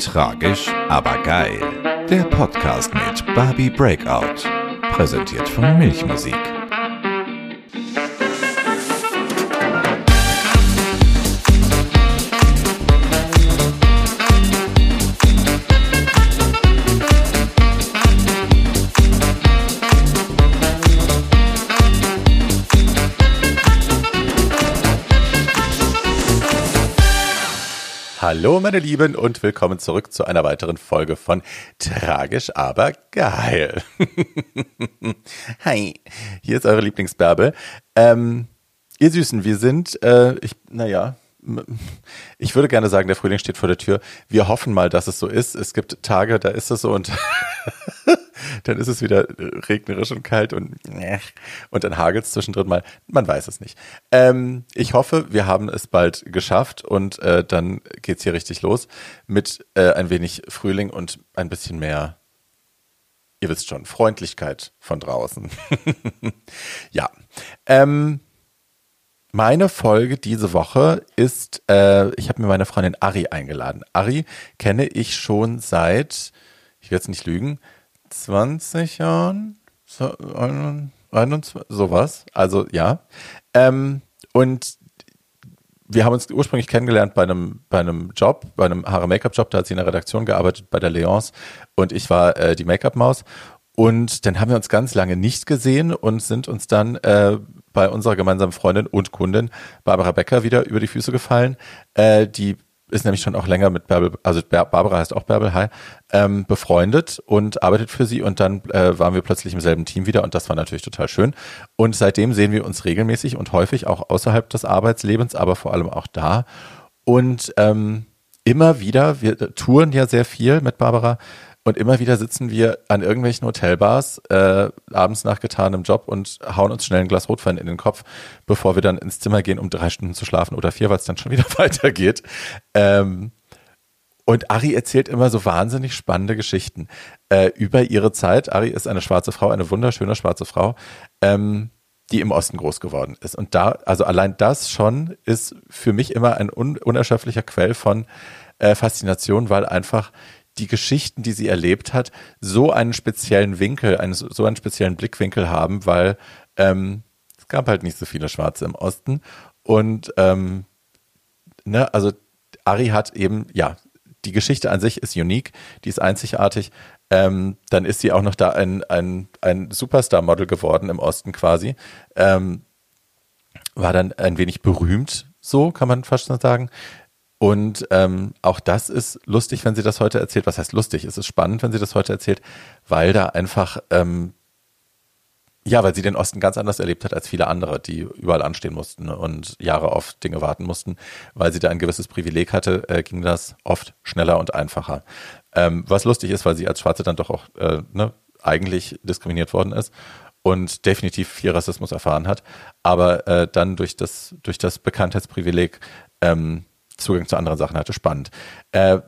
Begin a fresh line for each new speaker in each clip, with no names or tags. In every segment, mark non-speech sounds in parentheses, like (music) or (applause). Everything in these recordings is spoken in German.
Tragisch, aber geil. Der Podcast mit Barbie Breakout. Präsentiert von Milchmusik.
Hallo meine Lieben und willkommen zurück zu einer weiteren Folge von Tragisch, aber geil. (laughs) Hi, hier ist eure Lieblingsbärbel. Ähm, ihr Süßen, wir sind, äh, ich, naja, ich würde gerne sagen, der Frühling steht vor der Tür. Wir hoffen mal, dass es so ist. Es gibt Tage, da ist es so und (laughs) dann ist es wieder regnerisch und kalt und, und dann hagelt es zwischendrin mal. Man weiß es nicht. Ähm, ich hoffe, wir haben es bald geschafft und äh, dann geht's hier richtig los mit äh, ein wenig Frühling und ein bisschen mehr, ihr wisst schon, Freundlichkeit von draußen. (laughs) ja. Ähm, meine Folge diese Woche ist, äh, ich habe mir meine Freundin Ari eingeladen. Ari kenne ich schon seit, ich werde es nicht lügen, 20 Jahren, so, 21, sowas. Also ja. Ähm, und wir haben uns ursprünglich kennengelernt bei einem, bei einem Job, bei einem Haare-Make-up-Job, da hat sie in der Redaktion gearbeitet bei der Leonce und ich war äh, die Make-up-Maus. Und dann haben wir uns ganz lange nicht gesehen und sind uns dann äh, bei unserer gemeinsamen Freundin und Kundin Barbara Becker wieder über die Füße gefallen, äh, die ist nämlich schon auch länger mit Bärbel, also Barbara heißt auch Bärbel, hi, ähm, befreundet und arbeitet für sie und dann äh, waren wir plötzlich im selben Team wieder und das war natürlich total schön. Und seitdem sehen wir uns regelmäßig und häufig auch außerhalb des Arbeitslebens, aber vor allem auch da. Und ähm, immer wieder, wir touren ja sehr viel mit Barbara und immer wieder sitzen wir an irgendwelchen Hotelbars, äh, abends nach getanem Job und hauen uns schnell ein Glas Rotwein in den Kopf, bevor wir dann ins Zimmer gehen, um drei Stunden zu schlafen oder vier, weil es dann schon wieder (laughs) weitergeht. Ähm, und Ari erzählt immer so wahnsinnig spannende Geschichten äh, über ihre Zeit. Ari ist eine schwarze Frau, eine wunderschöne schwarze Frau, ähm, die im Osten groß geworden ist. Und da, also allein das schon ist für mich immer ein un unerschöpflicher Quell von äh, Faszination, weil einfach die Geschichten, die sie erlebt hat, so einen speziellen Winkel, einen, so einen speziellen Blickwinkel haben, weil ähm, es gab halt nicht so viele Schwarze im Osten. Und ähm, ne, also Ari hat eben, ja, die Geschichte an sich ist unique, die ist einzigartig. Ähm, dann ist sie auch noch da ein, ein, ein Superstar-Model geworden im Osten quasi. Ähm, war dann ein wenig berühmt, so kann man fast schon sagen. Und ähm, auch das ist lustig, wenn sie das heute erzählt. Was heißt lustig? Es ist spannend, wenn sie das heute erzählt, weil da einfach, ähm, ja, weil sie den Osten ganz anders erlebt hat als viele andere, die überall anstehen mussten und Jahre auf Dinge warten mussten. Weil sie da ein gewisses Privileg hatte, äh, ging das oft schneller und einfacher. Ähm, was lustig ist, weil sie als Schwarze dann doch auch äh, ne, eigentlich diskriminiert worden ist und definitiv viel Rassismus erfahren hat, aber äh, dann durch das, durch das Bekanntheitsprivileg ähm, Zugang zu anderen Sachen hatte. Spannend. Äh,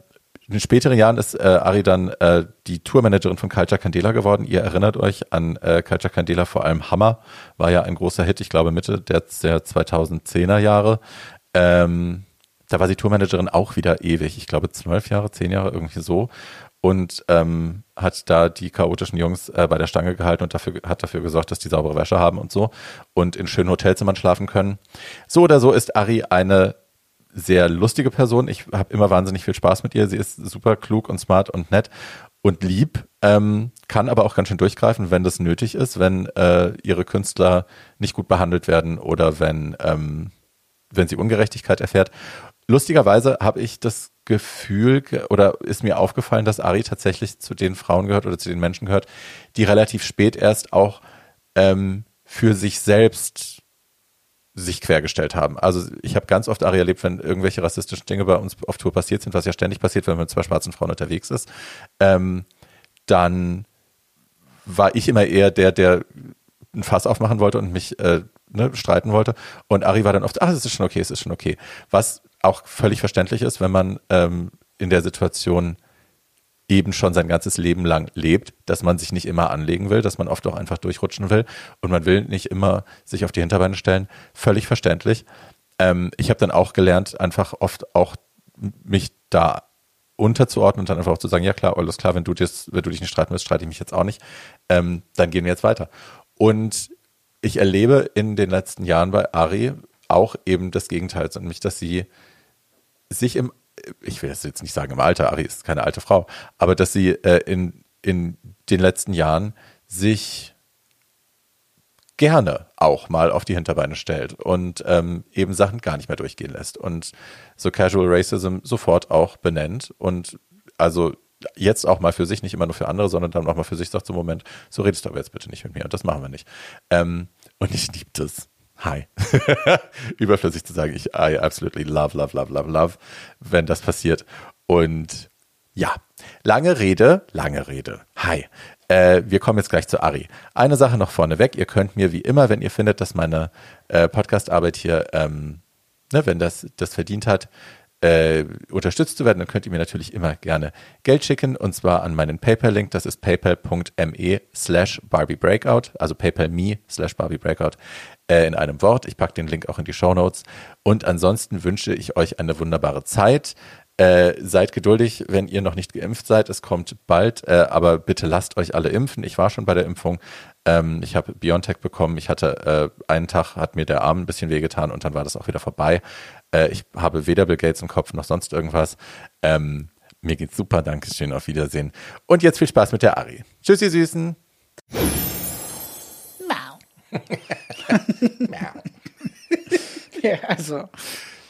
in den späteren Jahren ist äh, Ari dann äh, die Tourmanagerin von Culture Candela geworden. Ihr erinnert euch an äh, Culture Candela, vor allem Hammer, war ja ein großer Hit, ich glaube Mitte der, der 2010er Jahre. Ähm, da war sie Tourmanagerin auch wieder ewig, ich glaube zwölf Jahre, zehn Jahre, irgendwie so. Und ähm, hat da die chaotischen Jungs äh, bei der Stange gehalten und dafür, hat dafür gesorgt, dass die saubere Wäsche haben und so und in schönen Hotelzimmern schlafen können. So oder so ist Ari eine sehr lustige Person. Ich habe immer wahnsinnig viel Spaß mit ihr. Sie ist super klug und smart und nett und lieb, ähm, kann aber auch ganz schön durchgreifen, wenn das nötig ist, wenn äh, ihre Künstler nicht gut behandelt werden oder wenn, ähm, wenn sie Ungerechtigkeit erfährt. Lustigerweise habe ich das Gefühl oder ist mir aufgefallen, dass Ari tatsächlich zu den Frauen gehört oder zu den Menschen gehört, die relativ spät erst auch ähm, für sich selbst sich quergestellt haben. Also ich habe ganz oft Ari erlebt, wenn irgendwelche rassistischen Dinge bei uns auf Tour passiert sind, was ja ständig passiert, wenn man mit zwei schwarzen Frauen unterwegs ist, ähm, dann war ich immer eher der, der ein Fass aufmachen wollte und mich äh, ne, streiten wollte. Und Ari war dann oft, ach, es ist schon okay, es ist schon okay. Was auch völlig verständlich ist, wenn man ähm, in der Situation eben schon sein ganzes Leben lang lebt, dass man sich nicht immer anlegen will, dass man oft auch einfach durchrutschen will und man will nicht immer sich auf die Hinterbeine stellen. Völlig verständlich. Ähm, ich habe dann auch gelernt, einfach oft auch mich da unterzuordnen und dann einfach auch zu sagen, ja klar, alles klar, wenn du, dis, wenn du dich nicht streiten willst, streite ich mich jetzt auch nicht. Ähm, dann gehen wir jetzt weiter. Und ich erlebe in den letzten Jahren bei Ari auch eben das Gegenteil, nämlich dass sie sich im, ich will jetzt nicht sagen im Alter, Ari ist keine alte Frau, aber dass sie äh, in, in den letzten Jahren sich gerne auch mal auf die Hinterbeine stellt und ähm, eben Sachen gar nicht mehr durchgehen lässt und so Casual Racism sofort auch benennt und also jetzt auch mal für sich, nicht immer nur für andere, sondern dann auch mal für sich sagt, so Moment, so redest du aber jetzt bitte nicht mit mir und das machen wir nicht. Ähm, und ich liebe das. Hi. (laughs) Überflüssig zu sagen, ich I absolutely love, love, love, love, love, wenn das passiert. Und ja, lange Rede, lange Rede. Hi. Äh, wir kommen jetzt gleich zu Ari. Eine Sache noch vorneweg. Ihr könnt mir wie immer, wenn ihr findet, dass meine äh, Podcast-Arbeit hier, ähm, ne, wenn das das verdient hat, äh, unterstützt zu werden, dann könnt ihr mir natürlich immer gerne Geld schicken und zwar an meinen PayPal-Link. Das ist paypal.me slash Barbie Breakout, also paypal.me slash Barbie Breakout äh, in einem Wort. Ich packe den Link auch in die Show Notes. Und ansonsten wünsche ich euch eine wunderbare Zeit. Äh, seid geduldig, wenn ihr noch nicht geimpft seid. Es kommt bald, äh, aber bitte lasst euch alle impfen. Ich war schon bei der Impfung. Ähm, ich habe BioNTech bekommen. Ich hatte äh, einen Tag, hat mir der Arm ein bisschen wehgetan und dann war das auch wieder vorbei. Äh, ich habe weder Bill Gates im Kopf noch sonst irgendwas. Ähm, mir geht's super. Dankeschön. Auf Wiedersehen. Und jetzt viel Spaß mit der Ari. Tschüss, ihr Süßen.
Mau. (laughs) ja, also.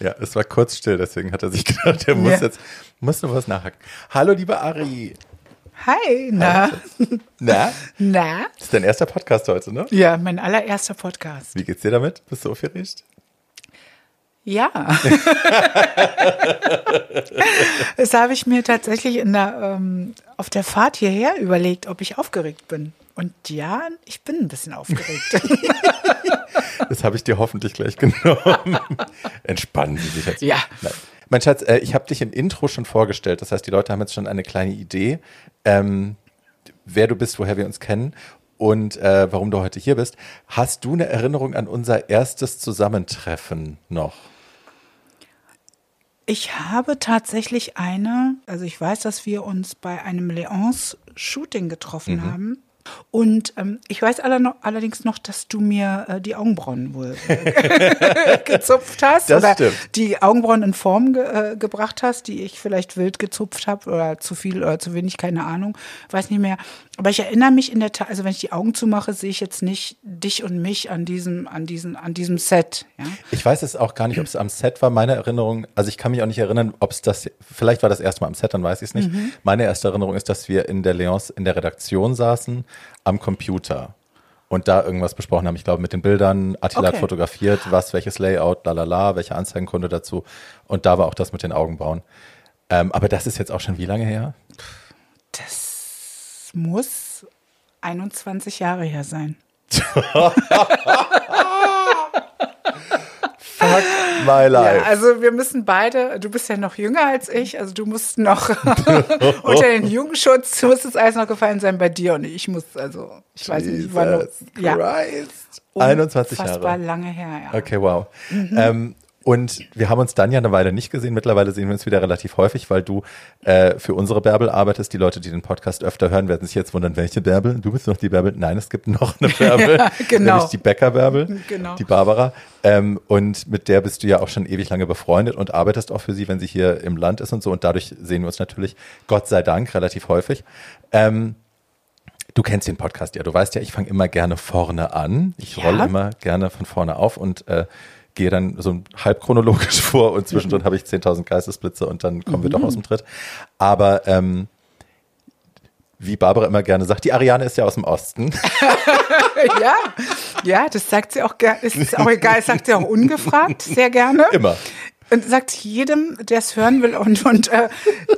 Ja, es war kurz still, deswegen hat er sich (laughs) gedacht, er muss
Ja.
jetzt, muss noch was nachhaken. Hallo, liebe Ari.
Hi, na,
Na?
na.
Das ist dein erster Podcast heute, ne?
Ja, mein allererster Podcast.
Wie geht's dir damit? Bist du aufgeregt?
Ja. (laughs) das habe ich mir tatsächlich in der, ähm, auf der Fahrt hierher überlegt, ob ich aufgeregt bin. Und ja, ich bin ein bisschen aufgeregt. (laughs)
Das habe ich dir hoffentlich gleich genommen. Entspannen Sie sich jetzt.
Ja.
Nein. Mein Schatz, äh, ich habe dich im Intro schon vorgestellt. Das heißt, die Leute haben jetzt schon eine kleine Idee, ähm, wer du bist, woher wir uns kennen und äh, warum du heute hier bist. Hast du eine Erinnerung an unser erstes Zusammentreffen noch?
Ich habe tatsächlich eine, also ich weiß, dass wir uns bei einem Leons-Shooting getroffen
Mhm.
haben. Und ähm, ich weiß allerdings noch, dass du mir äh, die Augenbrauen wohl äh, (laughs) gezupft hast
Das
oder
stimmt.
die Augenbrauen in Form ge äh, gebracht hast, die ich vielleicht wild gezupft habe oder zu viel oder zu wenig, keine Ahnung, weiß nicht mehr. Aber ich erinnere mich in der Tat, also wenn ich die Augen zumache, sehe ich jetzt nicht dich und mich an diesem, an diesem, an diesem Set. Ja?
Ich weiß es auch gar nicht, ob es am Set war. Meine Erinnerung, also ich kann mich auch nicht erinnern, ob es das, vielleicht war das erste Mal am Set, dann weiß ich es nicht. Meine erste Erinnerung ist, dass wir in der Leons in der Redaktion saßen am Computer und da irgendwas besprochen haben. Ich glaube, mit den Bildern, Attila hat
Okay.
fotografiert, was, welches Layout, lalala, welche Anzeigenkunde dazu. Und da war auch das mit den Augenbrauen. Ähm, aber das ist jetzt auch schon wie lange her?
Das muss 21 Jahre her sein. (laughs)
Fuck my life.
Ja, also wir müssen beide, du bist ja noch jünger als ich, also du musst noch (laughs) unter den Jugendschutz, muss es alles noch gefallen sein bei dir und ich muss, also ich weiß nicht, ich war
Jesus
ja,
Christ. 21
unfassbar
Jahre.
lange her, ja.
Okay, wow.
Mhm.
Ähm, und wir haben uns dann ja eine Weile nicht gesehen. Mittlerweile sehen wir uns wieder relativ häufig, weil du äh, für unsere Bärbel arbeitest. Die Leute, die den Podcast öfter hören, werden sich jetzt wundern, welche Bärbel? Du bist noch die Bärbel? Nein, es gibt noch eine (laughs) Bärbel,
Ja, genau.
nämlich die Bäcker-Bärbel,
Genau.
die Barbara. Ähm, und mit der bist du ja auch schon ewig lange befreundet und arbeitest auch für sie, wenn sie hier im Land ist und so. Und dadurch sehen wir uns natürlich, Gott sei Dank, relativ häufig. Ähm, Du kennst den Podcast ja. Du weißt ja, ich fange immer gerne vorne an. Ich
Ja.
rolle immer gerne von vorne auf und äh, gehe dann so halb chronologisch (laughs) vor und zwischendrin (laughs) habe ich 10.000 Geistesblitze und dann kommen wir doch aus dem Tritt. Aber ähm, wie Barbara immer gerne sagt, die Ariane ist ja aus dem Osten. (laughs)
ja, ja, das sagt sie auch gerne, ist auch egal, das sagt sie auch ungefragt, sehr gerne.
Immer.
Und sagt jedem, der es hören will und, und äh,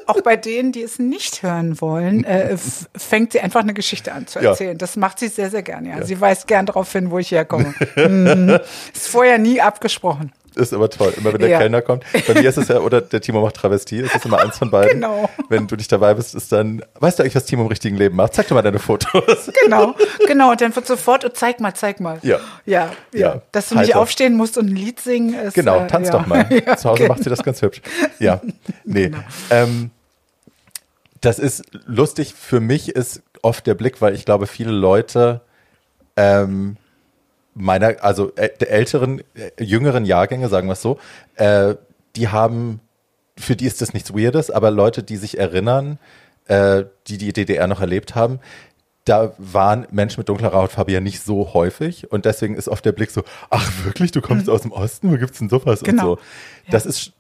auch bei denen, die es nicht hören wollen, äh, fängt sie einfach eine Geschichte an zu
Ja.
erzählen. Das macht sie sehr, sehr gern. Ja. Sie weiß gern darauf hin, wo ich herkomme. mhm. Ist vorher nie abgesprochen.
Ist immer toll. Immer wenn der
Ja.
Kellner kommt. Bei mir ist es ja, oder der Timo macht Travestie. Es ist immer eins von beiden.
Genau.
Wenn du nicht dabei bist, ist dann, weißt du eigentlich, was Timo im richtigen Leben macht? Zeig doch mal deine Fotos.
Genau, genau. Und dann wird sofort, oh, zeig mal, zeig mal.
Ja.
Ja, ja.
Ja.
Dass du nicht
Halt doch.
aufstehen musst und ein Lied singen ist.
Genau,
äh,
tanz doch mal. (laughs) Zu Hause
genau.
macht sie das ganz hübsch. Ja, nee. Ähm, Das ist lustig. Für mich ist oft der Blick, weil ich glaube, viele Leute ähm, meiner, also der älteren, äh, jüngeren Jahrgänge, sagen wir es so, äh, die haben, für die ist das nichts Weirdes, aber Leute, die sich erinnern, äh, die die DDR noch erlebt haben, da waren Menschen mit dunklerer Hautfarbe ja nicht so häufig und deswegen ist oft der Blick so, ach wirklich, du kommst aus dem Osten, wo gibt's denn sowas
Genau.
und so. Das ist,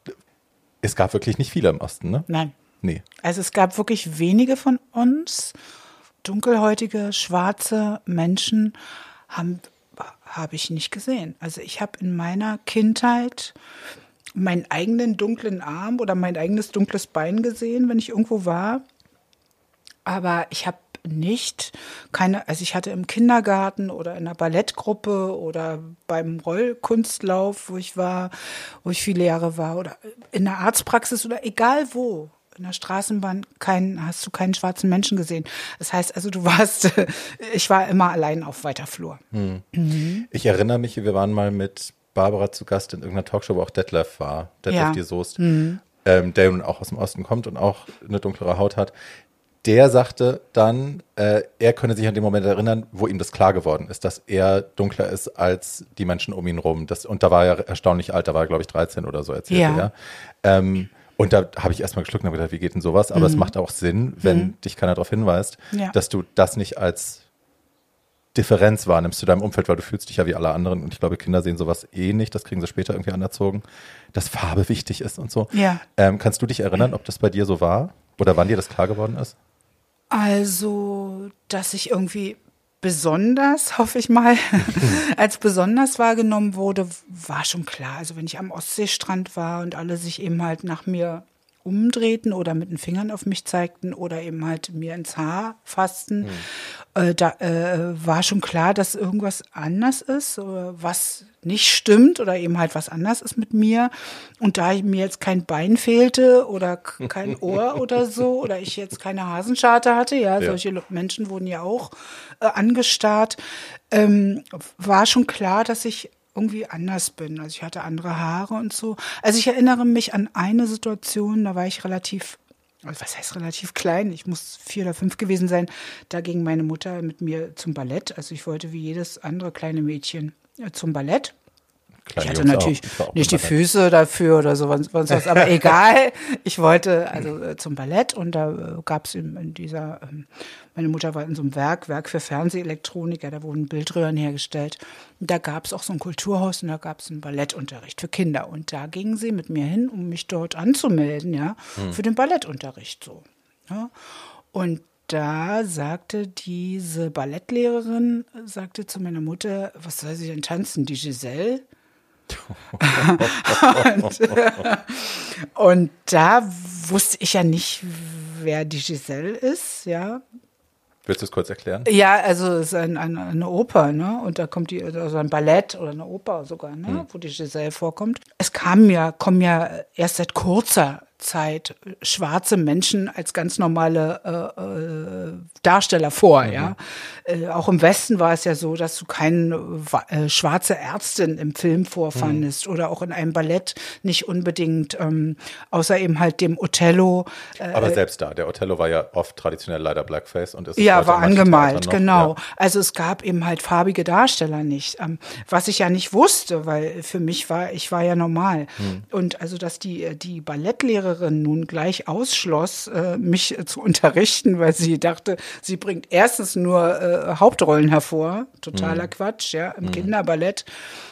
es gab wirklich nicht viele im Osten, ne?
Nein.
Nee.
Also es gab wirklich wenige von uns, dunkelhäutige, schwarze Menschen, haben habe ich nicht gesehen. Also ich habe in meiner Kindheit meinen eigenen dunklen Arm oder mein eigenes dunkles Bein gesehen, wenn ich irgendwo war. Aber ich habe nicht keine, also ich hatte im Kindergarten oder in einer Ballettgruppe oder beim Rollkunstlauf, wo ich war, wo ich viele Jahre war, oder in der Arztpraxis oder egal wo. In der Straßenbahn keinen, hast du keinen schwarzen Menschen gesehen. Das heißt also, du warst, (laughs) ich war immer allein auf weiter Flur.
Ich erinnere mich, wir waren mal mit Barbara zu Gast in irgendeiner Talkshow, wo auch Detlef war, Detlef
Ja.
die Soest, ähm, der nun auch aus dem Osten kommt und auch eine dunklere Haut hat. Der sagte dann, äh, er könne sich an den Moment erinnern, wo ihm das klar geworden ist, dass er dunkler ist als die Menschen um ihn rum. Das, und da war er erstaunlich alt, da war er, glaube ich, 13 oder so, erzählte
Ja.
er. Ähm, und da habe ich erstmal geschluckt und habe gedacht, wie geht denn sowas? Aber es macht auch Sinn, wenn dich keiner darauf hinweist,
Ja.
dass du das nicht als Differenz wahrnimmst zu deinem Umfeld, weil du fühlst dich ja wie alle anderen. Und ich glaube, Kinder sehen sowas eh nicht, das kriegen sie später irgendwie anerzogen, dass Farbe wichtig ist und so.
Ja.
Ähm, kannst du dich erinnern, ob das bei dir so war? Oder wann dir das klar geworden ist?
Also, dass ich irgendwie besonders, hoffe ich mal, (laughs) als besonders wahrgenommen wurde, war schon klar. Also wenn ich am Ostseestrand war und alle sich eben halt nach mir umdrehten oder mit den Fingern auf mich zeigten oder eben halt mir ins Haar fassten, äh, da äh, war schon klar, dass irgendwas anders ist, oder was nicht stimmt oder eben halt was anders ist mit mir. Und da mir jetzt kein Bein fehlte oder kein (laughs) Ohr oder so oder ich jetzt keine Hasenscharte hatte, ja,
Ja.
solche Menschen wurden ja auch äh, angestarrt, ähm, war schon klar, dass ich irgendwie anders bin. Also ich hatte andere Haare und so. Also ich erinnere mich an eine Situation, da war ich relativ, was heißt relativ klein? Ich muss vier oder fünf gewesen sein. Da ging meine Mutter mit mir zum Ballett. Also ich wollte wie jedes andere kleine Mädchen äh, zum Ballett.
Kleine
Ich hatte
Jungs
natürlich
auch. Auch
nicht die. Füße dafür oder so, sonst was, aber (laughs) egal. Ich wollte also äh, zum Ballett und da äh, gab es in, in dieser, ähm, meine Mutter war in so einem Werk, Werk für Fernsehelektronik, ja, da wurden Bildröhren hergestellt. Und da gab es auch so ein Kulturhaus und da gab es einen Ballettunterricht für Kinder. Und da gingen sie mit mir hin, um mich dort anzumelden, ja, für den Ballettunterricht so. Ja. Und da sagte diese Ballettlehrerin, sagte zu meiner Mutter, was soll sie denn tanzen, die Giselle? (laughs) (laughs) und, äh, (laughs) und da wusste ich ja nicht, wer die Giselle ist, ja.
Willst du es kurz erklären?
Ja, also es ist ein, ein, eine Oper, ne? Und da kommt die, also ein Ballett oder eine Oper sogar, ne? Wo die Giselle vorkommt. Es kam ja, kommen ja erst seit kurzer Zeit schwarze Menschen als ganz normale äh, äh, Darsteller vor, ja. Äh, auch im Westen war es ja so, dass du keine äh, schwarze Ärztin im Film vorfandest oder auch in einem Ballett nicht unbedingt, ähm, außer eben halt dem Othello. Äh,
Aber selbst da, der Othello war ja oft traditionell leider Blackface und ist
ja, war angemalt, genau.
Ja.
Also es gab eben halt farbige Darsteller nicht, ähm, was ich ja nicht wusste, weil für mich war, ich war ja normal.
Hm.
Und also, dass die, äh, die Ballettlehrerin nun gleich ausschloss, äh, mich äh, zu unterrichten, weil sie dachte, sie bringt erstens nur äh, Hauptrollen hervor, totaler Quatsch, ja, im Kinderballett.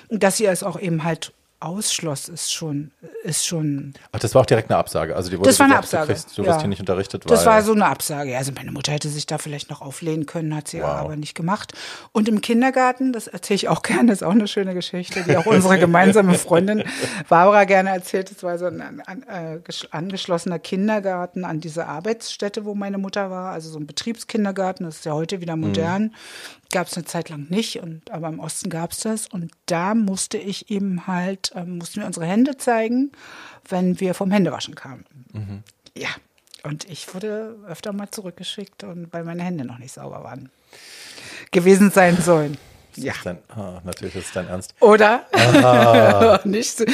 Und dass sie es auch eben halt ausschloss, ist schon, ist schon
Ach, das war auch direkt eine Absage. Also die wurde
das war eine Absage.
Du, kriegst, du
ja.
wirst hier nicht unterrichtet,
Das war so eine Absage. Also meine Mutter hätte sich da vielleicht noch auflehnen können, hat sie
Wow.
aber nicht gemacht. Und im Kindergarten, das erzähle ich auch (laughs) gerne, ist auch eine schöne Geschichte, die auch (laughs) unsere gemeinsame Freundin Barbara gerne erzählt. Das war so ein an, äh, gesch- angeschlossener Kindergarten an diese Arbeitsstätte, wo meine Mutter war. Also so ein Betriebskindergarten, das ist ja heute wieder modern. Gab es eine Zeit lang nicht, und, aber im Osten gab es das. Und da musste ich eben halt, ähm, mussten wir unsere Hände zeigen, wenn wir vom Händewaschen kamen. Ja, und ich wurde öfter mal zurückgeschickt, und weil meine Hände noch nicht sauber waren. Gewesen sein sollen. Ja.
Dein, ah, natürlich ist es dein Ernst.
Oder? (laughs) Nicht so,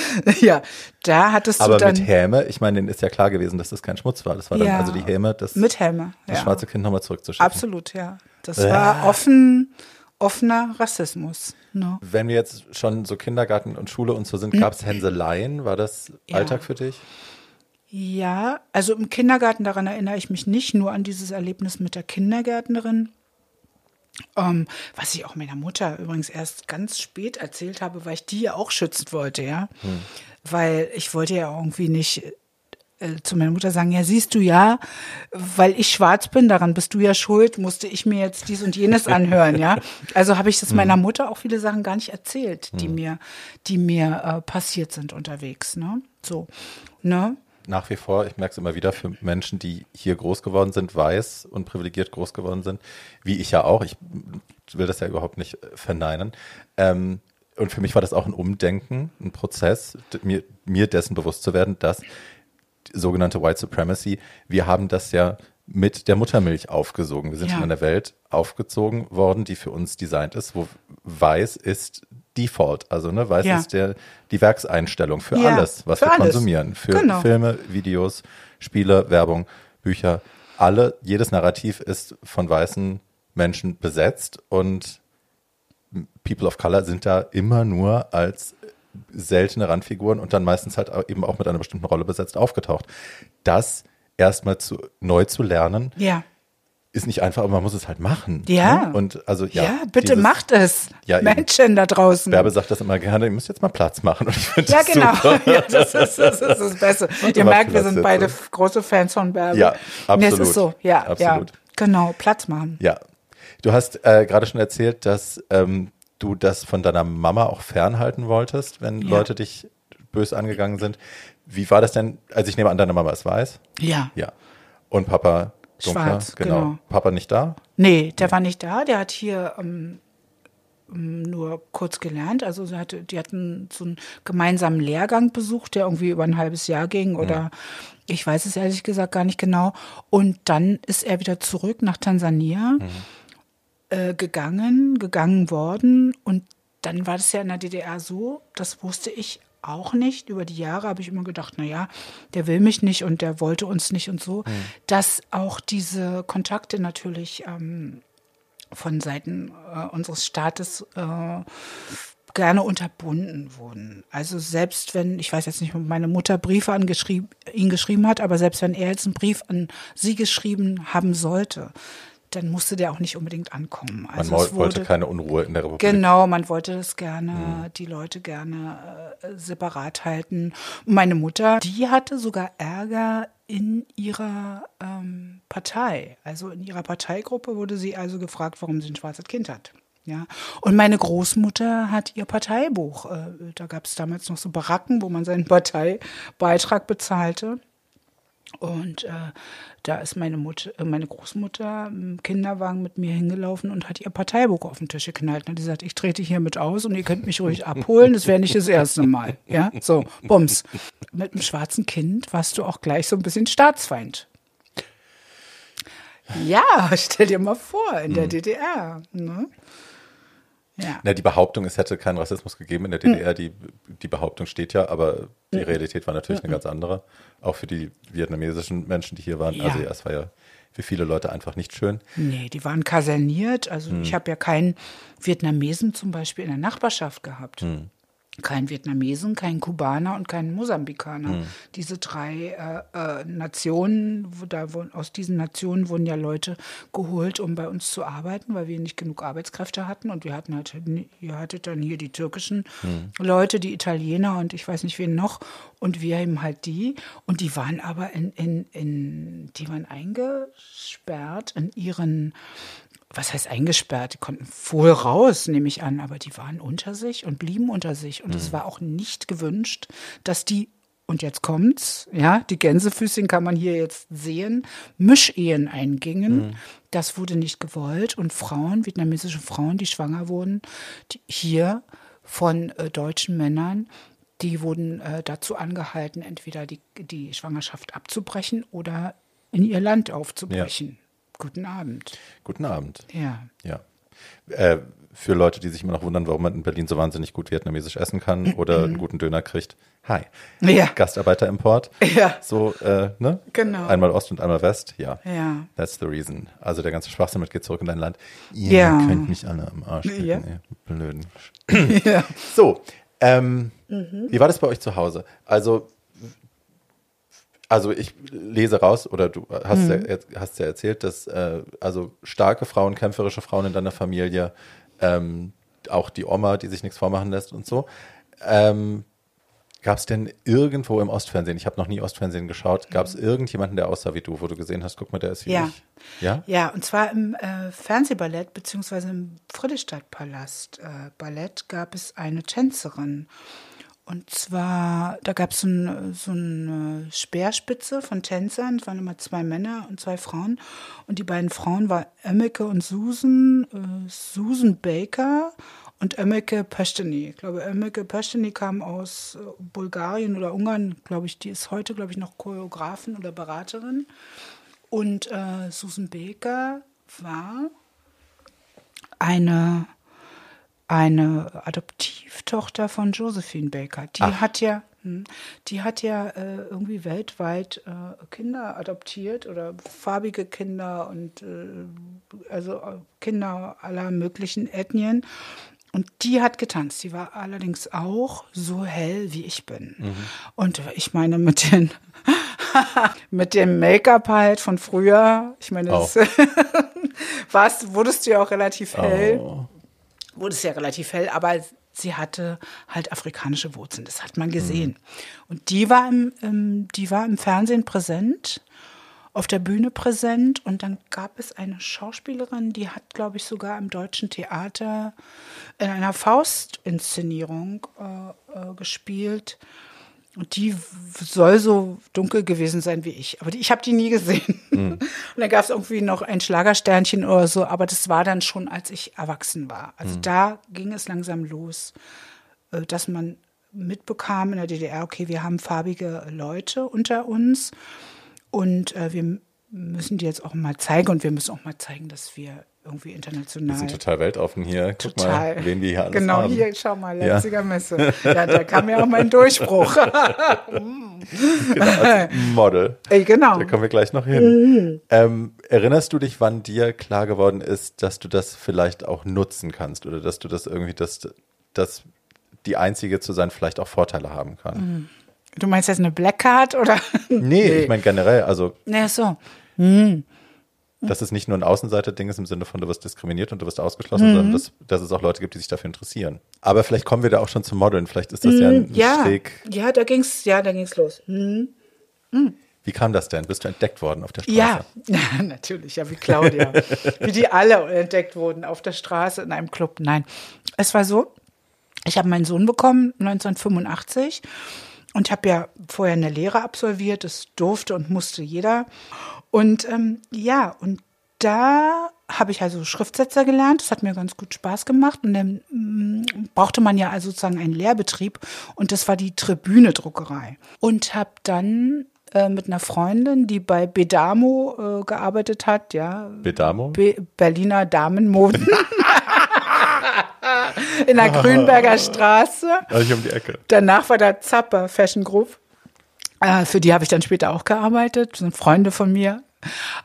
ja, da hattest du
Aber
dann
mit Häme, ich meine, denen ist ja klar gewesen, dass das kein Schmutz war. Das war dann
Ja.
also die Häme, das,
mit Helme.
das
Ja.
schwarze Kind nochmal zurückzuschicken.
Absolut, ja. Das war offen, offener Rassismus. Ne?
Wenn wir jetzt schon so Kindergarten und Schule und so sind,
Hm.
gab es Hänseleien? War das
Ja.
Alltag für dich?
Ja, also im Kindergarten, daran erinnere ich mich nicht, nur an dieses Erlebnis mit der Kindergärtnerin. Ähm, was ich auch meiner Mutter übrigens erst ganz spät erzählt habe, weil ich die ja auch schützen wollte, ja. Weil ich wollte ja irgendwie nicht äh, zu meiner Mutter sagen, ja, siehst du ja, weil ich schwarz bin, daran bist du ja schuld, musste ich mir jetzt dies und jenes anhören, ja. Also habe ich das meiner Mutter auch viele Sachen gar nicht erzählt, die mir, die mir äh, passiert sind unterwegs, ne? So, ne?
Nach wie vor, ich merke es immer wieder, für Menschen, die hier groß geworden sind, weiß und privilegiert groß geworden sind, wie ich ja auch, ich will das ja überhaupt nicht äh, verneinen. Ähm, und für mich war das auch ein Umdenken, ein Prozess, mir, mir dessen bewusst zu werden, dass sogenannte White Supremacy, wir haben das ja mit der Muttermilch aufgesogen. Wir sind
Ja.
in einer Welt aufgezogen worden, die für uns designt ist, wo weiß ist Default, also ne, weiß
Ja.
ist der, die Werkseinstellung für
Ja,
alles, was
für
wir
alles.
konsumieren, für
Genau.
Filme, Videos, Spiele, Werbung, Bücher, alle, jedes Narrativ ist von weißen Menschen besetzt und People of Color sind da immer nur als seltene Randfiguren und dann meistens halt eben auch mit einer bestimmten Rolle besetzt aufgetaucht. Das erstmal zu, neu zu lernen,
Ja.
ist nicht einfach, aber man muss es halt machen.
Ja.
Ne? Und also ja,
Ja, bitte
dieses-
macht es.
Ja.
Menschen da draußen.
Bärbe sagt das immer gerne, ihr müsst jetzt mal Platz machen. Und ich
ja,
das
genau. (laughs) Ja, das, ist, das ist das Beste. Ihr
immer
merkt, wir sind beide f- große Fans von Bärbe.
Ja,
Nee,
absolut.
es ist so. Ja,
Absolut.
ja. Genau, Platz machen.
Ja. Du hast äh, gerade schon erzählt, dass ähm, du das von deiner Mama auch fernhalten wolltest, wenn
Ja.
Leute dich bös angegangen sind. Wie war das denn? Also ich nehme an, deine Mama ist weiß.
Ja.
Ja. Und Papa dunkler.
Schwarz, genau.
Papa nicht da?
Nee, der war nicht da. Der hat hier ähm, ähm, nur kurz gelernt. Also sie hatte, die hatten so einen gemeinsamen Lehrgang besucht, der irgendwie über ein halbes Jahr ging oder ich weiß es ehrlich gesagt gar nicht genau. Und dann ist er wieder zurück nach Tansania äh, gegangen, gegangen worden. Und dann war das ja in der DDR so, das wusste ich auch nicht. Über die Jahre habe ich immer gedacht, na ja, der will mich nicht und der wollte uns nicht und so, dass auch diese Kontakte natürlich ähm, von Seiten äh, unseres Staates äh, gerne unterbunden wurden. Also selbst wenn, ich weiß jetzt nicht, ob meine Mutter Briefe an ihn geschrieben hat, aber selbst wenn er jetzt einen Brief an sie geschrieben haben sollte, dann musste der auch nicht unbedingt ankommen.
Man
Also
woll-
es
wollte
wurde,
keine Unruhe in der Republik.
Genau, man wollte das gerne, die Leute gerne äh, separat halten. Und meine Mutter, die hatte sogar Ärger in ihrer ähm, Partei. Also in ihrer Parteigruppe wurde sie also gefragt, warum sie ein schwarzes Kind hat. Ja. Und meine Großmutter hat ihr Parteibuch. Äh, da gab es damals noch so Baracken, wo man seinen Parteibeitrag bezahlte. Und äh, da ist meine Mutter, äh, meine Großmutter im Kinderwagen mit mir hingelaufen und hat ihr Parteibuch auf den Tisch geknallt. Und hat gesagt, ich trete hier mit aus und ihr könnt mich ruhig (laughs) abholen. Das wäre nicht das erste Mal. Ja, so, bums. Mit einem schwarzen Kind warst du auch gleich so ein bisschen Staatsfeind. Ja, stell dir mal vor, in der DDR. Ne? Ja.
Na, die Behauptung, es hätte keinen Rassismus gegeben in der
Hm.
DDR, die, die Behauptung steht ja, aber die Realität war natürlich eine ganz andere. Auch für die vietnamesischen Menschen, die hier waren.
Ja.
Also ja, es war ja für viele Leute einfach nicht schön.
Nee, die waren kaserniert. Also ich habe ja keinen Vietnamesen zum Beispiel in der Nachbarschaft gehabt. Kein Vietnamesen, kein Kubaner und kein Mosambikaner. Diese drei äh, äh, Nationen, wo, da, wo, aus diesen Nationen wurden ja Leute geholt, um bei uns zu arbeiten, weil wir nicht genug Arbeitskräfte hatten. Und wir hatten halt, ihr hattet dann hier die türkischen Leute, die Italiener und ich weiß nicht wen noch. Und wir eben halt die. Und die waren aber in, in, in die waren eingesperrt in ihren was heißt eingesperrt? Die konnten voll raus, nehme ich an, aber die waren unter sich und blieben unter sich. Und es war auch nicht gewünscht, dass die, und jetzt kommt's, ja, die Gänsefüßchen kann man hier jetzt sehen, Mischehen eingingen. Das wurde nicht gewollt. Und Frauen, vietnamesische Frauen, die schwanger wurden, die hier von äh, deutschen Männern, die wurden äh, dazu angehalten, entweder die, die Schwangerschaft abzubrechen oder in ihr Land aufzubrechen. Guten Abend.
Guten Abend.
Ja.
Ja. Äh, für Leute, die sich immer noch wundern, warum man in Berlin so wahnsinnig gut vietnamesisch essen kann (clears throat) oder einen guten Döner kriegt. Hi.
Ja.
Gastarbeiter-Import.
Ja.
So, äh, ne?
Genau.
Einmal Ost und einmal West. Ja.
Ja.
That's the reason. Also der ganze Schwachsinn mit geht zurück in dein Land. Ihr
Ja.
könnt mich alle am Arsch lecken,
Ja.
ey. Blöden.
ja. (clears throat)
So, ähm,
Mhm.
wie war das bei euch zu Hause? Also, also ich lese raus, oder du hast,
Mhm.
ja, hast ja erzählt, dass äh, also starke Frauen, kämpferische Frauen in deiner Familie, ähm, auch die Oma, die sich nichts vormachen lässt und so. Ähm, Gab es denn irgendwo im Ostfernsehen, ich habe noch nie Ostfernsehen geschaut, gab es irgendjemanden, der aussah wie du, wo du gesehen hast, guck mal, der ist wie
Mhm. Ja.
ich? Ja?
Ja, und zwar im äh, Fernsehballett beziehungsweise im Friedrichstadtpalast äh, Ballett gab es eine Tänzerin. Und zwar, da gab es so, ein, so eine Speerspitze von Tänzern, es waren immer zwei Männer und zwei Frauen. Und die beiden Frauen waren Emmeke und Susan, äh, Susan Baker und Emmeke Pösteny. Ich glaube, Emmeke Pösteny kam aus äh, Bulgarien oder Ungarn, glaube ich. Die ist heute, glaube ich, noch Choreografin oder Beraterin. Und äh, Susan Baker war eine, eine Adoptivtochter von Josephine Baker. Die hat ja, hm, die hat ja äh, irgendwie weltweit äh, Kinder adoptiert oder farbige Kinder und äh, also äh, Kinder aller möglichen Ethnien. Und die hat getanzt. Die war allerdings auch so hell, wie ich bin. Und ich meine, mit den (laughs) mit dem Make-up halt von früher, ich meine,
Oh.
das (laughs) warst, wurdest du ja auch relativ hell.
Oh.
Wurdest ja relativ hell, aber sie hatte halt afrikanische Wurzeln. Das hat man gesehen. Und die war im, im, die war im Fernsehen präsent, auf der Bühne präsent. Und dann gab es eine Schauspielerin, die hat, glaube ich, sogar im deutschen Theater in einer Faust-Inszenierung äh, äh, gespielt. Und die soll so dunkel gewesen sein wie ich. Aber die, ich habe die nie gesehen. (laughs) Und dann gab es irgendwie noch ein Schlagersternchen oder so. Aber das war dann schon, als ich erwachsen war. Also da ging es langsam los, äh, dass man mitbekam in der DDR, okay, wir haben farbige Leute unter uns. Und äh, wir müssen die jetzt auch mal zeigen. Und wir müssen auch mal zeigen, dass wir irgendwie international
Wir sind total weltoffen hier. Guck
Total.
mal, wen wir hier alles
genau,
haben.
hier, schau mal,
Ja.
Leipziger Messe. (laughs) Ja, da kam ja auch mein Durchbruch. (laughs)
Genau, als (laughs) Model.
Ey, genau.
Da kommen wir gleich noch hin. Ähm, erinnerst du dich, wann dir klar geworden ist, dass du das vielleicht auch nutzen kannst oder dass du das irgendwie, dass, dass die einzige zu sein vielleicht auch Vorteile haben kann?
Du meinst jetzt eine Black Card oder?
Nee, ich meine generell, also
Ne, so.
Dass es nicht nur ein Außenseiter-Ding ist im Sinne von, du wirst diskriminiert und du wirst ausgeschlossen, sondern dass, dass es auch Leute gibt, die sich dafür interessieren. Aber vielleicht kommen wir da auch schon zum Modeln. Vielleicht ist das ja ein
Ja,
Schräg.
ja, da ging's, ja, da ging's los. Hm.
Wie kam das denn? Bist du entdeckt worden auf der Straße?
Ja, (laughs) natürlich, ja, wie Claudia. wie die alle entdeckt wurden auf der Straße in einem Club. Nein, es war so, ich habe meinen Sohn bekommen 1985 und habe ja vorher eine Lehre absolviert. Das durfte und musste jeder. Und ähm, ja, und da habe ich also Schriftsetzer gelernt. Das hat mir ganz gut Spaß gemacht. Und dann mm, brauchte man ja also sozusagen einen Lehrbetrieb. Und das war die Tribüne-Druckerei. Und habe dann äh, mit einer Freundin, die bei Bedamo äh, gearbeitet hat, ja,
Bedamo?
Be Berliner Damenmoden. (laughs) In der Grünberger Straße.
Also ich um die Ecke.
Danach war da Zapper Fashion Group. Äh, für die habe ich dann später auch gearbeitet. Das sind Freunde von mir.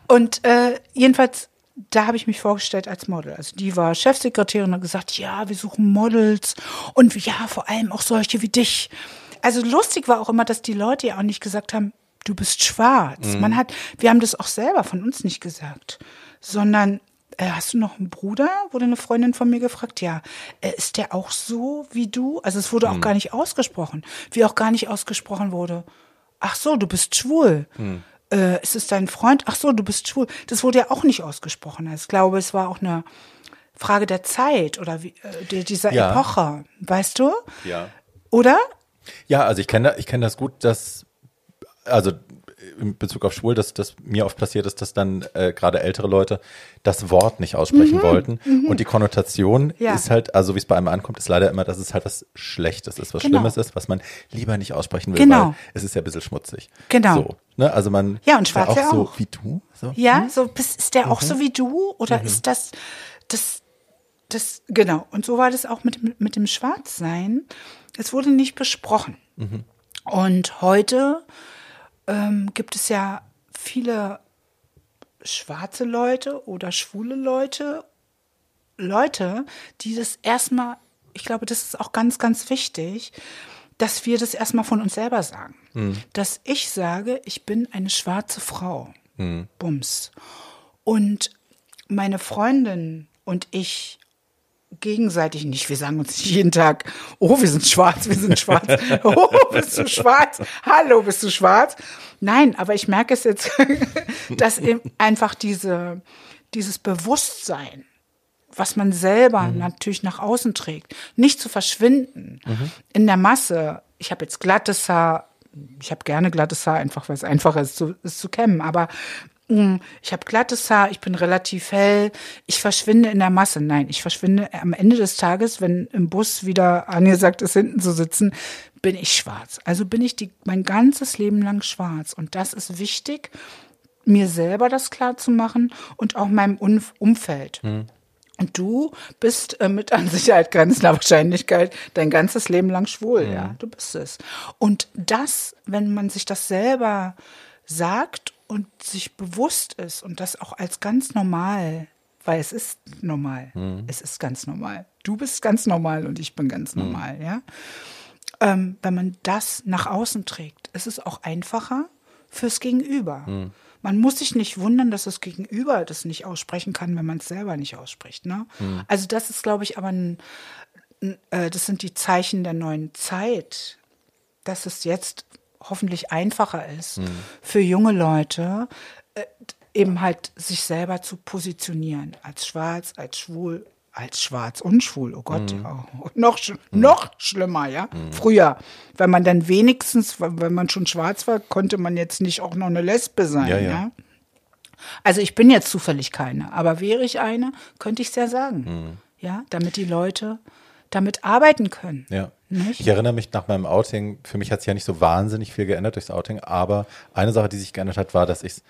Und äh, jedenfalls, da habe ich mich vorgestellt als Model. Also die war Chefsekretärin und hat gesagt, ja, wir suchen Models und ja, vor allem auch solche wie dich. Also lustig war auch immer, dass die Leute ja auch nicht gesagt haben, du bist schwarz. Man hat, wir haben das auch selber von uns nicht gesagt, sondern äh, hast du noch einen Bruder? Wurde eine Freundin von mir gefragt. Ja, äh, ist der auch so wie du? Also es wurde auch gar nicht ausgesprochen. Wie auch gar nicht ausgesprochen wurde. Ach so, du bist schwul. Äh, ist es dein Freund? Ach so, du bist schwul. Das wurde ja auch nicht ausgesprochen. Also ich glaube, es war auch eine Frage der Zeit oder wie, äh, die- dieser
Ja.
Epoche. Weißt du?
Ja.
Oder?
Ja, also ich kenne ich kenn das gut, dass, also in Bezug auf schwul, dass das mir oft passiert ist, dass dann äh, gerade ältere Leute das Wort nicht aussprechen wollten. Und die Konnotation
Mhm, Ja.
ist halt, also wie es bei einem ankommt, ist leider immer, dass es halt was Schlechtes ist, was
Genau.
Schlimmes ist, was man lieber nicht aussprechen will,
Genau.
weil es ist ja ein bisschen schmutzig.
Genau.
So, ne? Also man
Ja, und
ist ja
Schwarze
auch so
auch.
wie du. So.
Ja, so bist, ist der auch
Mhm.
so wie du? Oder ist das, das, das, genau. Und so war das auch mit, mit dem Schwarzsein. Es wurde nicht besprochen. Und heute ähm, gibt es ja viele schwarze Leute oder schwule Leute, Leute, die das erstmal, ich glaube, das ist auch ganz, ganz wichtig, dass wir das erstmal von uns selber sagen. Dass ich sage, ich bin eine schwarze Frau. Bums. Und meine Freundin und ich gegenseitig nicht. Wir sagen uns nicht jeden Tag, oh, wir sind schwarz, wir sind schwarz. (laughs) Oh, bist du schwarz? Hallo, bist du schwarz? Nein, aber ich merke es jetzt, (laughs) dass eben einfach diese, dieses Bewusstsein, was man selber natürlich nach außen trägt, nicht zu verschwinden in der Masse. Ich habe jetzt glattes Haar, ich habe gerne glattes Haar, einfach weil es einfacher ist zu, ist zu kämmen, aber ich habe glattes Haar, ich bin relativ hell, ich verschwinde in der Masse. Nein, ich verschwinde am Ende des Tages, wenn im Bus wieder angesagt ist, hinten zu sitzen, bin ich schwarz. Also bin ich die, mein ganzes Leben lang schwarz. Und das ist wichtig, mir selber das klar zu machen und auch meinem Umf- Umfeld. Und du bist äh, mit an Sicherheit grenzender Wahrscheinlichkeit dein ganzes Leben lang schwul, ja. Du bist es. Und das, wenn man sich das selber sagt und sich bewusst ist und das auch als ganz normal, weil es ist normal. Es ist ganz normal. Du bist ganz normal und ich bin ganz normal, ja. Ähm, wenn man das nach außen trägt, ist es auch einfacher fürs Gegenüber. Man muss sich nicht wundern, dass das Gegenüber das nicht aussprechen kann, wenn man es selber nicht ausspricht. Ne? Also das ist, glaube ich, aber ein, ein, äh, das sind die Zeichen der neuen Zeit, dass es jetzt hoffentlich einfacher ist für junge Leute, äh, eben halt sich selber zu positionieren als schwarz, als schwul, als schwarz und schwul. Oh Gott, ja. Und noch, sch- noch schlimmer, ja. Früher, wenn man dann wenigstens, wenn man schon schwarz war, konnte man jetzt nicht auch noch eine Lesbe sein,
Ja,
ja.
ja.
Also ich bin jetzt zufällig keine, aber wäre ich eine, könnte ich es ja sagen.
Mhm.
Ja, damit die Leute damit arbeiten können.
Ja.
Nicht?
Ich erinnere mich nach meinem Outing, für mich hat sich ja nicht so wahnsinnig viel geändert durchs Outing, aber eine Sache, die sich geändert hat, war, dass ich es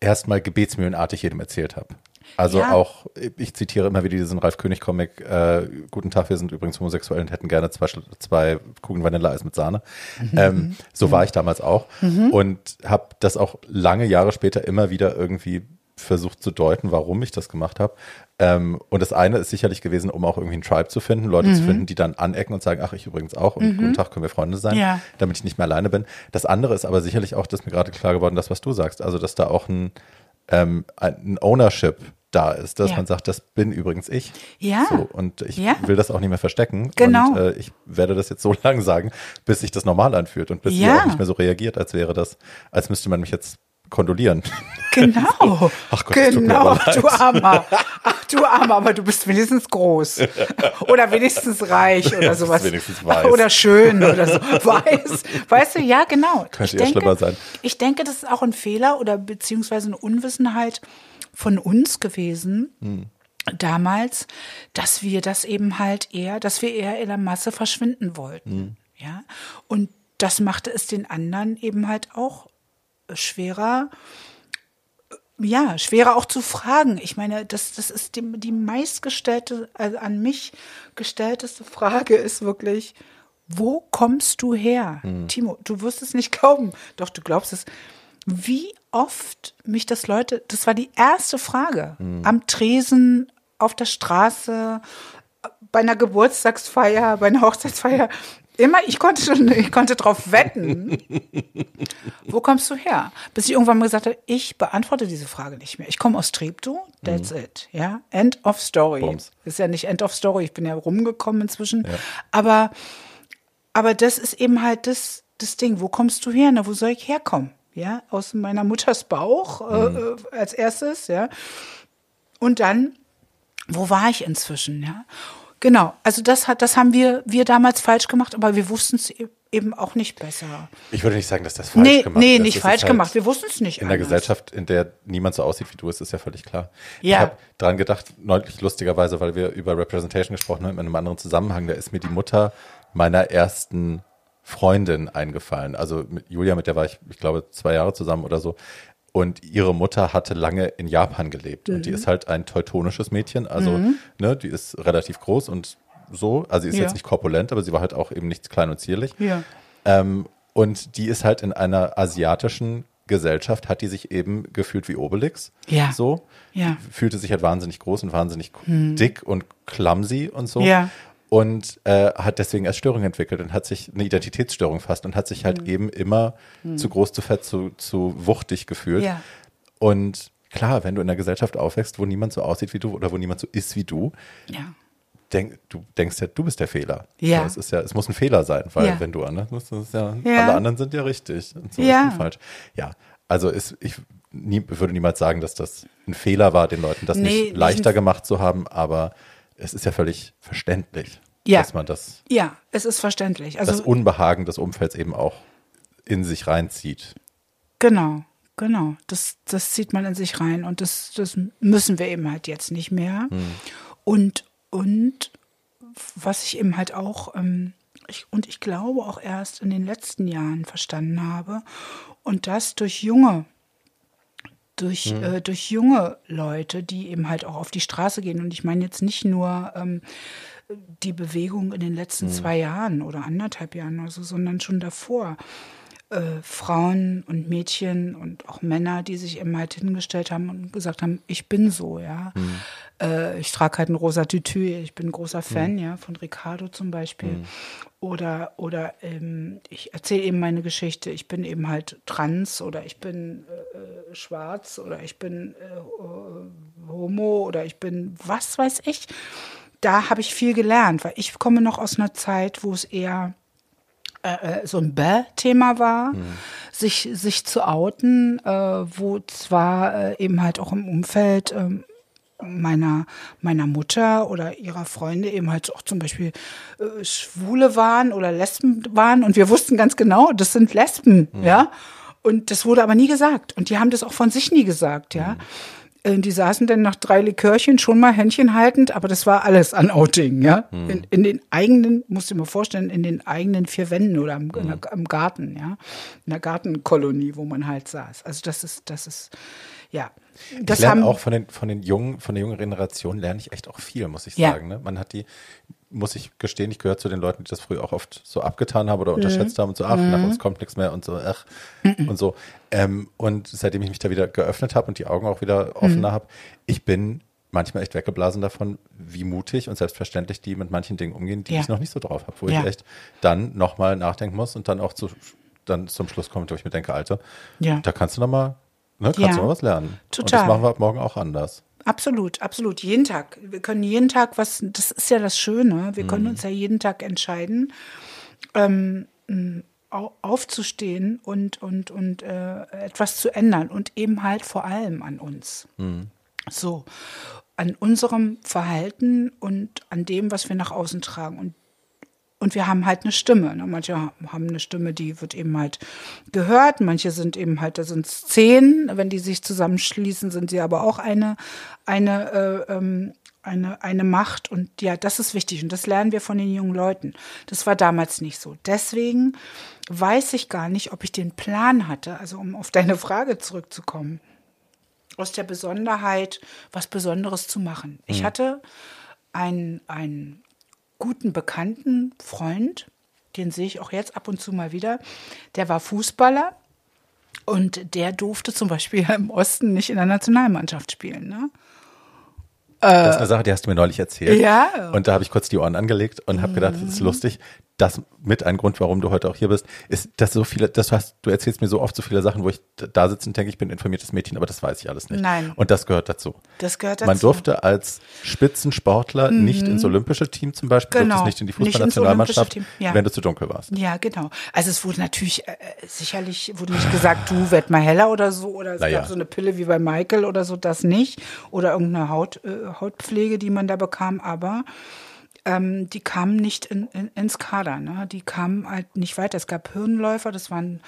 erstmal gebetsmühlenartig jedem erzählt habe. Also
Ja.
auch, ich zitiere immer wieder diesen Ralf König-Comic, äh, Guten Tag, wir sind übrigens homosexuell und hätten gerne zwei, zwei Kugeln Vanilleeis mit Sahne.
Mhm.
Ähm, so war ich damals auch und habe das auch lange Jahre später immer wieder irgendwie versucht zu deuten, warum ich das gemacht habe. Ähm, und das eine ist sicherlich gewesen, um auch irgendwie einen Tribe zu finden, Leute
Mhm.
zu finden, die dann anecken und sagen, ach, ich übrigens auch und guten Tag, können wir Freunde sein,
Ja.
damit ich nicht mehr alleine bin. Das andere ist aber sicherlich auch, das ist mir gerade klar geworden, das, was du sagst, also dass da auch ein, ähm, ein Ownership da ist, dass
Ja.
man sagt, das bin übrigens ich.
Ja.
So, und ich
Ja.
will das auch nicht mehr verstecken.
Genau.
Und äh, ich werde das jetzt so (laughs) lange sagen, bis sich das normal anfühlt und bis
Ja.
ihr auch nicht mehr so reagiert, als wäre das, als müsste man mich jetzt kondolieren.
Genau. (laughs)
Ach Gott,
genau, du Armer. Ach du Armer, aber du bist wenigstens groß. Oder wenigstens reich oder
Ja,
sowas.
wenigstens weiß.
Oder schön oder so. (laughs) Weiß. Weißt du, ja, genau.
Könnte ja
denke,
schlimmer sein.
Ich denke, das ist auch ein Fehler oder beziehungsweise eine Unwissenheit von uns gewesen.
Hm.
Damals, dass wir das eben halt eher, dass wir eher in der Masse verschwinden wollten.
Hm.
Ja. Und das machte es den anderen eben halt auch schwerer, ja, schwerer auch zu fragen. Ich meine, das, das ist die, die meistgestellte, also an mich gestellteste Frage ist wirklich, wo kommst du her? Timo, du wirst es nicht glauben. Doch, du glaubst es. Wie oft mich das Leute, das war die erste Frage. Am Tresen, auf der Straße, bei einer Geburtstagsfeier, bei einer Hochzeitsfeier. Immer, ich konnte schon, (laughs) ich konnte drauf wetten. Wo kommst du her? Bis ich irgendwann mal gesagt habe, ich beantworte diese Frage nicht mehr. Ich komme aus Treptow, that's it. Ja, End of Story.
Bums.
Ist ja nicht End of Story, ich bin ja rumgekommen inzwischen. Aber, aber das ist eben halt das, das Ding. Wo kommst du her? Na, wo soll ich herkommen? Ja, aus meiner Mutters Bauch äh, äh, als erstes, ja. Und dann, wo war ich inzwischen, ja? Genau, also das hat, das haben wir, wir damals falsch gemacht, aber wir wussten es eben auch nicht besser.
Ich würde nicht sagen, dass das falsch
nee,
gemacht
nee,
ist.
nicht
Es ist
falsch
halt
gemacht. Wir wussten es nicht.
In der
anders.
Gesellschaft, in der niemand so aussieht wie du, ist es ja völlig klar. Ich
Ja.
habe dran gedacht, neulich lustigerweise, weil wir über Representation gesprochen haben, in einem anderen Zusammenhang, da ist mir die Mutter meiner ersten Freundin eingefallen. Also mit Julia, mit der war ich, ich glaube, zwei Jahre zusammen oder so. Und ihre Mutter hatte lange in Japan gelebt. Und die ist halt ein teutonisches Mädchen. Also,
Mhm.
ne, die ist relativ groß und so. Also, sie ist
Ja.
jetzt nicht korpulent, aber sie war halt auch eben nicht klein und zierlich.
Ja.
Ähm, und die ist halt in einer asiatischen Gesellschaft, hat die sich eben gefühlt wie Obelix.
Ja.
So.
Ja.
Fühlte sich halt wahnsinnig groß und wahnsinnig dick und clumsy und so.
Ja.
Und äh, hat deswegen erst Störung entwickelt und hat sich eine Identitätsstörung fast und hat sich halt
Mhm.
eben immer zu groß, zu fett, zu, zu wuchtig gefühlt.
Ja.
Und klar, wenn du in einer Gesellschaft aufwächst, wo niemand so aussieht wie du oder wo niemand so ist wie du,
Ja.
denk, du denkst ja, du bist der Fehler.
Ja.
So, es ist ja, es muss ein Fehler sein, weil
Ja.
wenn du anders bist, ist ja,
Ja.
alle anderen sind ja richtig und so
Ja.
bin falsch. Ja, also ist, ich nie, würde niemals sagen, dass das ein Fehler war, den Leuten das
Nee,
nicht leichter gemacht zu haben, aber es ist ja völlig verständlich,
Ja.
dass man das,
Ja, es ist verständlich.
das
Also
Unbehagen des Umfelds eben auch in sich reinzieht.
genau, genau. Das, das zieht man in sich rein und das, das müssen wir eben halt jetzt nicht mehr. Und, und was ich eben halt auch, ähm, ich, und ich glaube auch erst in den letzten Jahren verstanden habe, und das durch junge, durch, äh, durch junge Leute, die eben halt auch auf die Straße gehen. Und ich meine jetzt nicht nur ähm, die Bewegung in den letzten zwei Jahren oder anderthalb Jahren oder so, sondern schon davor. Äh, Frauen und Mädchen und auch Männer, die sich eben halt hingestellt haben und gesagt haben, ich bin so, ja. Äh, ich trage halt ein rosa Tütü, ich bin ein großer Fan, ja, von Ricardo zum Beispiel. Oder, oder ähm, ich erzähle eben meine Geschichte, ich bin eben halt trans oder ich bin äh, äh, schwarz oder ich bin äh, homo oder ich bin was weiß ich. Da habe ich viel gelernt, weil ich komme noch aus einer Zeit, wo es eher äh, so ein Bäh-Thema war, sich, sich zu outen, äh, wo zwar äh, eben halt auch im Umfeld ähm, meiner, meiner Mutter oder ihrer Freunde eben halt auch zum Beispiel äh, Schwule waren oder Lesben waren und wir wussten ganz genau, das sind Lesben, ja. Und das wurde aber nie gesagt. Und die haben das auch von sich nie gesagt, ja. Äh, Die saßen dann nach drei Likörchen schon mal Händchen haltend, aber das war alles an Outing, ja. In, in den eigenen, musst du dir mal vorstellen, in den eigenen vier Wänden oder am, in der, am Garten, ja. In der Gartenkolonie, wo man halt saß. Also das ist, das ist, ja. Das
ich lerne auch von den, von den jungen, von der jungen Generation lerne ich echt auch viel, muss ich
Ja.
sagen. Ne? Man hat die, muss ich gestehen, ich gehöre zu den Leuten, die das früher auch oft so abgetan haben oder
Mhm.
unterschätzt haben und so, ach, nach uns kommt nichts mehr und so, ach,
Mhm.
und so. Ähm, und seitdem ich mich da wieder geöffnet habe und die Augen auch wieder
Mhm.
offener habe, ich bin manchmal echt weggeblasen davon, wie mutig und selbstverständlich die mit manchen Dingen umgehen, die
Ja.
ich noch nicht so drauf habe, wo
Ja.
ich echt dann nochmal nachdenken muss und dann auch zu, dann zum Schluss kommt, wo ich mir denke, Alter,
Ja.
da kannst du nochmal, ne, kannst du noch was lernen. Und
Total.
das machen wir ab morgen auch anders.
Absolut, absolut. Jeden Tag. Wir können jeden Tag was, das ist ja das Schöne, wir können uns ja jeden Tag entscheiden, ähm, aufzustehen und, und, und äh, etwas zu ändern und eben halt vor allem an uns. So, an unserem Verhalten und an dem, was wir nach außen tragen. Und und wir haben halt eine Stimme. Ne? Manche haben eine Stimme, die wird eben halt gehört. Manche sind eben halt, da sind es zehn. Wenn die sich zusammenschließen, sind sie aber auch eine, eine, äh, ähm, eine, eine Macht. Und ja, das ist wichtig. Und das lernen wir von den jungen Leuten. Das war damals nicht so. Deswegen weiß ich gar nicht, ob ich den Plan hatte, also um auf deine Frage zurückzukommen, aus der Besonderheit was Besonderes zu machen. Ich hatte einen, einen guten Bekannten, Freund, den sehe ich auch jetzt ab und zu mal wieder, der war Fußballer und der durfte zum Beispiel (laughs) im Osten nicht in der Nationalmannschaft spielen. Ne?
Das ist eine Sache, die hast du mir neulich erzählt.
Äh. Ja. Mhm.
Und da habe ich kurz die Ohren angelegt und habe gedacht, das ist lustig. Das mit ein Grund, warum du heute auch hier bist, ist, dass so viele, das hast, du erzählst mir so oft so viele Sachen, wo ich da sitze und denke, ich bin ein informiertes Mädchen, aber das weiß ich alles nicht.
Nein.
Und das gehört dazu.
Das gehört dazu.
Man durfte als Spitzensportler nicht ins olympische Team zum Beispiel,
Genau.
durftest nicht in die Fußballnationalmannschaft,
ja.
wenn du zu dunkel warst.
Ja, genau. Also es wurde natürlich, äh, sicherlich wurde nicht gesagt, du werd mal heller oder so, oder es
Naja.
gab so eine Pille wie bei Michael oder so, das nicht. Oder irgendeine Haut, äh, Hautpflege, die man da bekam, aber ähm, die kamen nicht in, in, ins Kader. Ne? Die kamen halt nicht weiter. Es gab Hirnläufer, das waren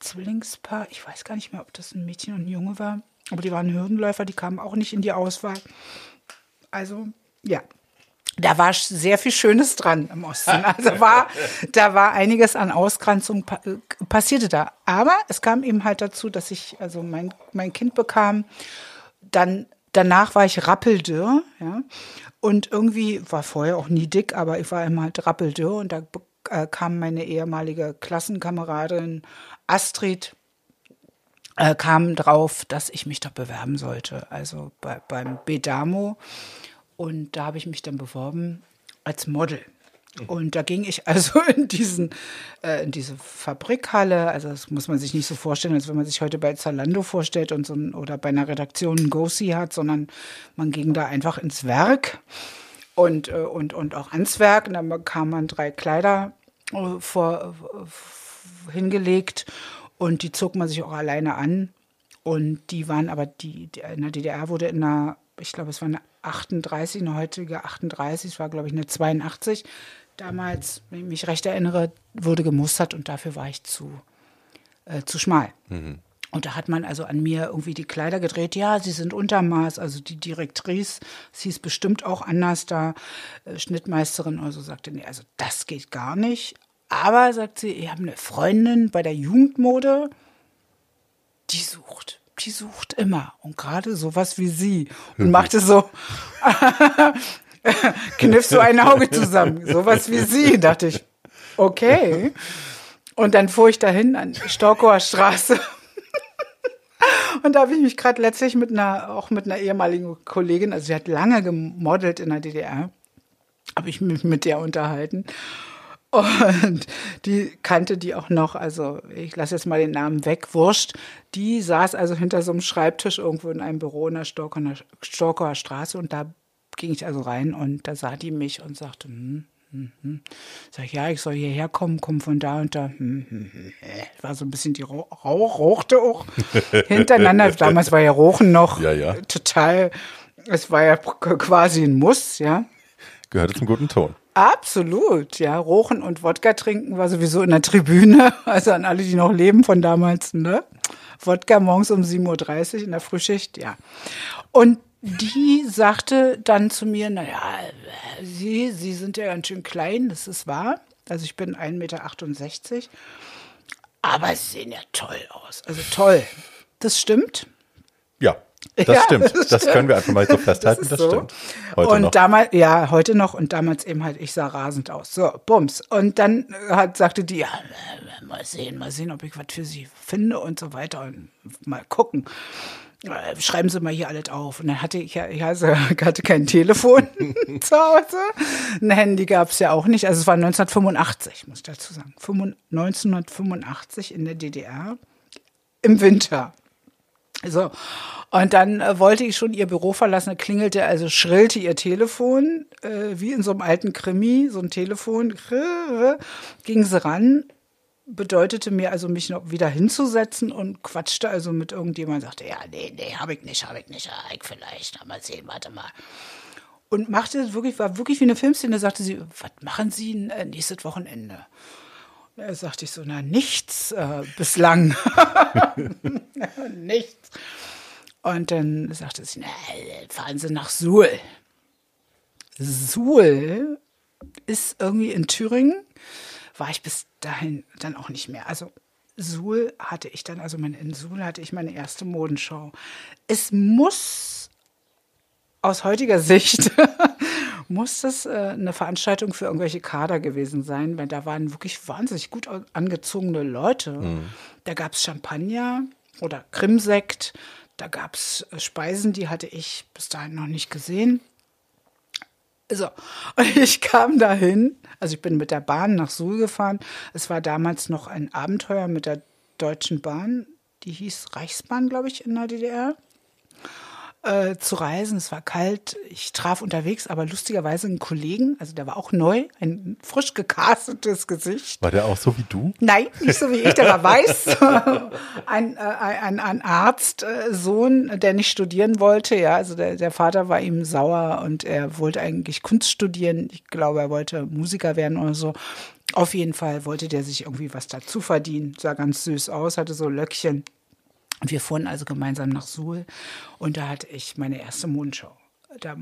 Zwillingspaar. Ich weiß gar nicht mehr, ob das ein Mädchen und ein Junge war. Aber die waren Hürdenläufer, die kamen auch nicht in die Auswahl. Also, ja. da war sehr viel Schönes dran im Osten. Also war, da war einiges an Ausgrenzung äh, passierte da. Aber es kam eben halt dazu, dass ich also mein, mein Kind bekam. Dann, danach war ich rappeldürr, ja. Und irgendwie war vorher auch nie dick, aber ich war immer halt rappeldürr und da äh, kam meine ehemalige Klassenkameradin Astrid äh, kam drauf, dass ich mich doch bewerben sollte. Also bei, beim Bedamo und da habe ich mich dann beworben als Model. Und da ging ich (laughs) also in diesen, äh, in diese Fabrikhalle. Also das muss man sich nicht so vorstellen, als wenn man sich heute bei Zalando vorstellt und so ein, oder bei einer Redaktion ein Go-See hat, sondern man ging da einfach ins Werk und, äh, und, und auch ans Werk. Und dann bekam man drei Kleider äh, vor, äh, hingelegt und die zog man sich auch alleine an. Und die waren aber, die, die in der DDR wurde in einer, ich glaube, es war eine 38, eine heutige 38, es war glaube ich eine 82. Damals, wenn ich mich recht erinnere, wurde gemustert und dafür war ich zu, äh, zu schmal. Mhm. Und da hat man also an mir irgendwie die Kleider gedreht. Ja, sie sind Untermaß. Also die Direktrice, sie ist bestimmt auch anders da, äh, Schnittmeisterin oder so, sagte, nee, also das geht gar nicht. Aber, sagt sie, ich habe eine Freundin bei der Jugendmode, die sucht die sucht immer und gerade sowas wie sie und (laughs) machte so, (laughs) (laughs) kniff so ein Auge zusammen, sowas wie sie, (laughs) dachte ich, okay. Und dann fuhr ich dahin an Storkower Straße. (laughs) Und da habe ich mich gerade letztlich mit einer, auch mit einer ehemaligen Kollegin, also sie hat lange gemodelt in der DDR, habe ich mich mit der unterhalten. Und die kannte die auch noch, also ich lasse jetzt mal den Namen weg, Wurscht. Die saß also hinter so einem Schreibtisch irgendwo in einem Büro in der Storkower Straße und da ging ich also rein und da sah die mich und sagte, hm, hm, hm. Sag ich, ja, ich soll hierher kommen, komm von da und da. Hm, hm, hm. War so ein bisschen die Rauch, rauchte auch (laughs) hintereinander. Damals war ja Rauchen noch
ja, ja.
total, es war ja quasi ein Muss, ja.
Gehörte zum guten Ton.
Absolut, ja. Rochen und Wodka trinken war sowieso in der Tribüne. (laughs) Also an alle, die noch leben von damals, ne? Wodka morgens um 7.30 Uhr in der Frühschicht, ja. Und die sagte dann zu mir, naja, Sie, Sie sind ja ganz schön klein, das ist wahr. Also ich bin 1,68 Meter. Aber Sie sehen ja toll aus. Also toll. Das stimmt.
Ja. Das ja, stimmt. Das, das können wir einfach mal so festhalten. Das, das so. stimmt.
Heute und noch. damals, ja, heute noch und damals eben halt, ich sah rasend aus. So, Bums. Und dann hat, sagte die, ja, mal sehen, mal sehen, ob ich was für sie finde und so weiter und mal gucken. Äh, schreiben Sie mal hier alles auf. Und dann hatte ich ja, ich hatte kein Telefon (laughs) zu Hause. Ein Handy gab es ja auch nicht. Also es war 1985, muss ich dazu sagen. 1985 in der DDR im Winter. So. Und dann äh, wollte ich schon ihr Büro verlassen, klingelte, also schrillte ihr Telefon, äh, wie in so einem alten Krimi, so ein Telefon, (laughs) ging sie ran, bedeutete mir also, mich noch wieder hinzusetzen und quatschte also mit irgendjemandem, sagte, ja, nee, nee, hab ich nicht, hab ich nicht, ja, ich vielleicht, mal sehen, warte mal. Und machte wirklich, war wirklich wie eine Filmszene, sagte sie, was machen Sie äh, nächstes Wochenende? Da sagte ich so, na, nichts äh, bislang. (laughs) nichts. Und dann sagte sie, na, fahren Sie nach Suhl. Suhl ist irgendwie in Thüringen, war ich bis dahin dann auch nicht mehr. Also Suhl hatte ich dann, also in Suhl hatte ich meine erste Modenschau. Es muss aus heutiger (laughs) Sicht muss das äh, eine Veranstaltung für irgendwelche Kader gewesen sein, weil da waren wirklich wahnsinnig gut angezogene Leute. Mhm. Da gab es Champagner oder Krimsekt, da gab es äh, Speisen, die hatte ich bis dahin noch nicht gesehen. So, und ich kam dahin, also ich bin mit der Bahn nach Suhl gefahren. Es war damals noch ein Abenteuer mit der Deutschen Bahn, die hieß Reichsbahn, glaube ich, in der DDR äh, zu reisen. Es war kalt. Ich traf unterwegs aber lustigerweise einen Kollegen, also der war auch neu, ein frisch gecastetes Gesicht.
War der auch so wie du?
Nein, nicht so wie ich, der war weiß. (laughs) ein, äh, ein, ein Arztsohn, der nicht studieren wollte. Ja, also der, der Vater war ihm sauer und er wollte eigentlich Kunst studieren. Ich glaube, er wollte Musiker werden oder so. Auf jeden Fall wollte der sich irgendwie was dazu verdienen. Sah ganz süß aus, hatte so Löckchen. Und wir fuhren also gemeinsam nach Suhl und da hatte ich meine erste Mondschau. Da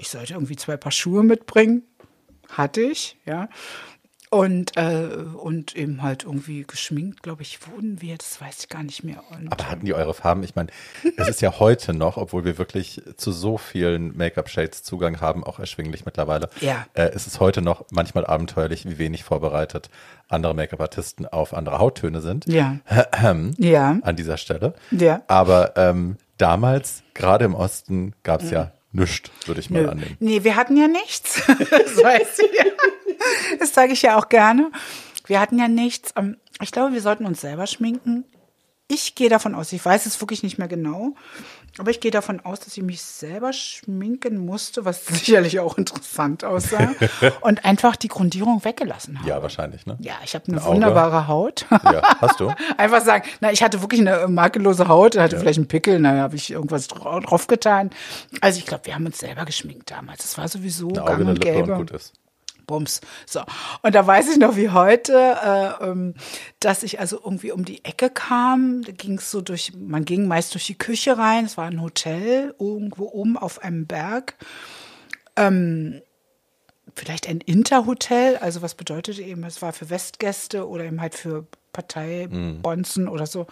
ich sollte irgendwie zwei Paar Schuhe mitbringen. Hatte ich, ja. Und, äh, und eben halt irgendwie geschminkt, glaube ich, wurden wir, das weiß ich gar nicht mehr. Und,
Aber hatten die eure Farben? Ich meine, es ist ja heute noch, obwohl wir wirklich zu so vielen Make-up-Shades Zugang haben, auch erschwinglich mittlerweile.
Ja.
Äh, es ist heute noch manchmal abenteuerlich, wie wenig vorbereitet andere Make-up-Artisten auf andere Hauttöne sind.
Ja. (clears throat) ja.
An dieser Stelle.
Ja.
Aber ähm, damals, gerade im Osten, gab es ja nichts, würde ich mal
Nö.
annehmen.
Nee, wir hatten ja nichts. (laughs) das weiß ich ja. (laughs) Das sage ich ja auch gerne. Wir hatten ja nichts. Ähm, Ich glaube, wir sollten uns selber schminken. Ich gehe davon aus, ich weiß es wirklich nicht mehr genau, aber ich gehe davon aus, dass ich mich selber schminken musste, was (laughs) sicherlich auch interessant aussah, (laughs) und einfach die Grundierung weggelassen habe.
Ja, wahrscheinlich, ne?
Ja, ich habe eine
Ein
wunderbare Haut.
Ja, hast du?
Einfach sagen, na, ich hatte wirklich eine makellose Haut, hatte vielleicht einen Pickel, na, habe ich irgendwas dra- drauf getan. Also ich glaube, wir haben uns selber geschminkt damals. Das war sowieso
Ein
gang
Auge, eine
und gäbe.
und gut ist.
Bums. So. Und da weiß ich noch wie heute, äh, ähm, dass ich also irgendwie um die Ecke kam. Da ging es so durch, man ging meist durch die Küche rein. Es war ein Hotel irgendwo oben auf einem Berg. Ähm, vielleicht ein Interhotel. Also was bedeutet eben, es war für Westgäste oder eben halt für Parteibonzen oder so.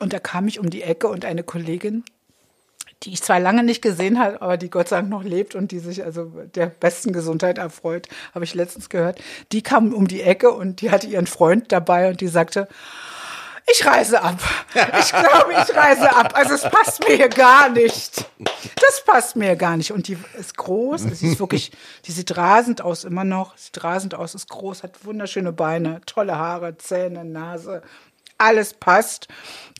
Und da kam ich um die Ecke und eine Kollegin, die ich zwar lange nicht gesehen habe, aber die Gott sei Dank noch lebt und die sich also der besten Gesundheit erfreut, habe ich letztens gehört. Die kam um die Ecke und die hatte ihren Freund dabei und die sagte, ich reise ab. Ich glaube, ich reise ab. Also es passt mir hier gar nicht. Das passt mir gar nicht. Und die ist groß. Sie ist wirklich, die sieht rasend aus immer noch. Sieht rasend aus, ist groß, hat wunderschöne Beine, tolle Haare, Zähne, Nase. Alles passt.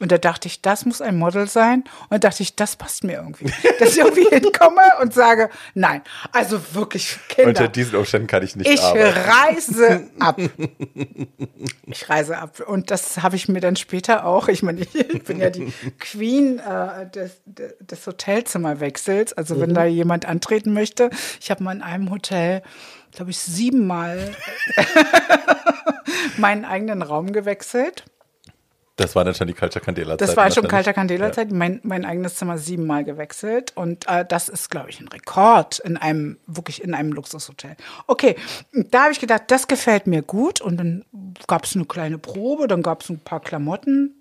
Und da dachte ich, das muss ein Model sein. Und da dachte ich, das passt mir irgendwie. Dass ich irgendwie (laughs) hinkomme und sage, nein, also wirklich, Kinder.
Unter diesen Umständen kann ich nicht
Ich
arbeiten.
reise (laughs) ab. Ich reise ab. Und das habe ich mir dann später auch, ich meine, ich (laughs) bin ja die Queen äh, des, des Hotelzimmerwechsels. Also wenn da jemand antreten möchte. Ich habe mal in einem Hotel, glaube ich, siebenmal meinen eigenen Raum gewechselt.
Das war dann schon die Kalter Candela-Zeit.
Das war schon kalter Candela-Zeit. Mein, mein eigenes Zimmer siebenmal gewechselt. Und äh, das ist, glaube ich, ein Rekord in einem, wirklich in einem Luxushotel. Okay, da habe ich gedacht, das gefällt mir gut. Und dann gab es eine kleine Probe, dann gab es ein paar Klamotten.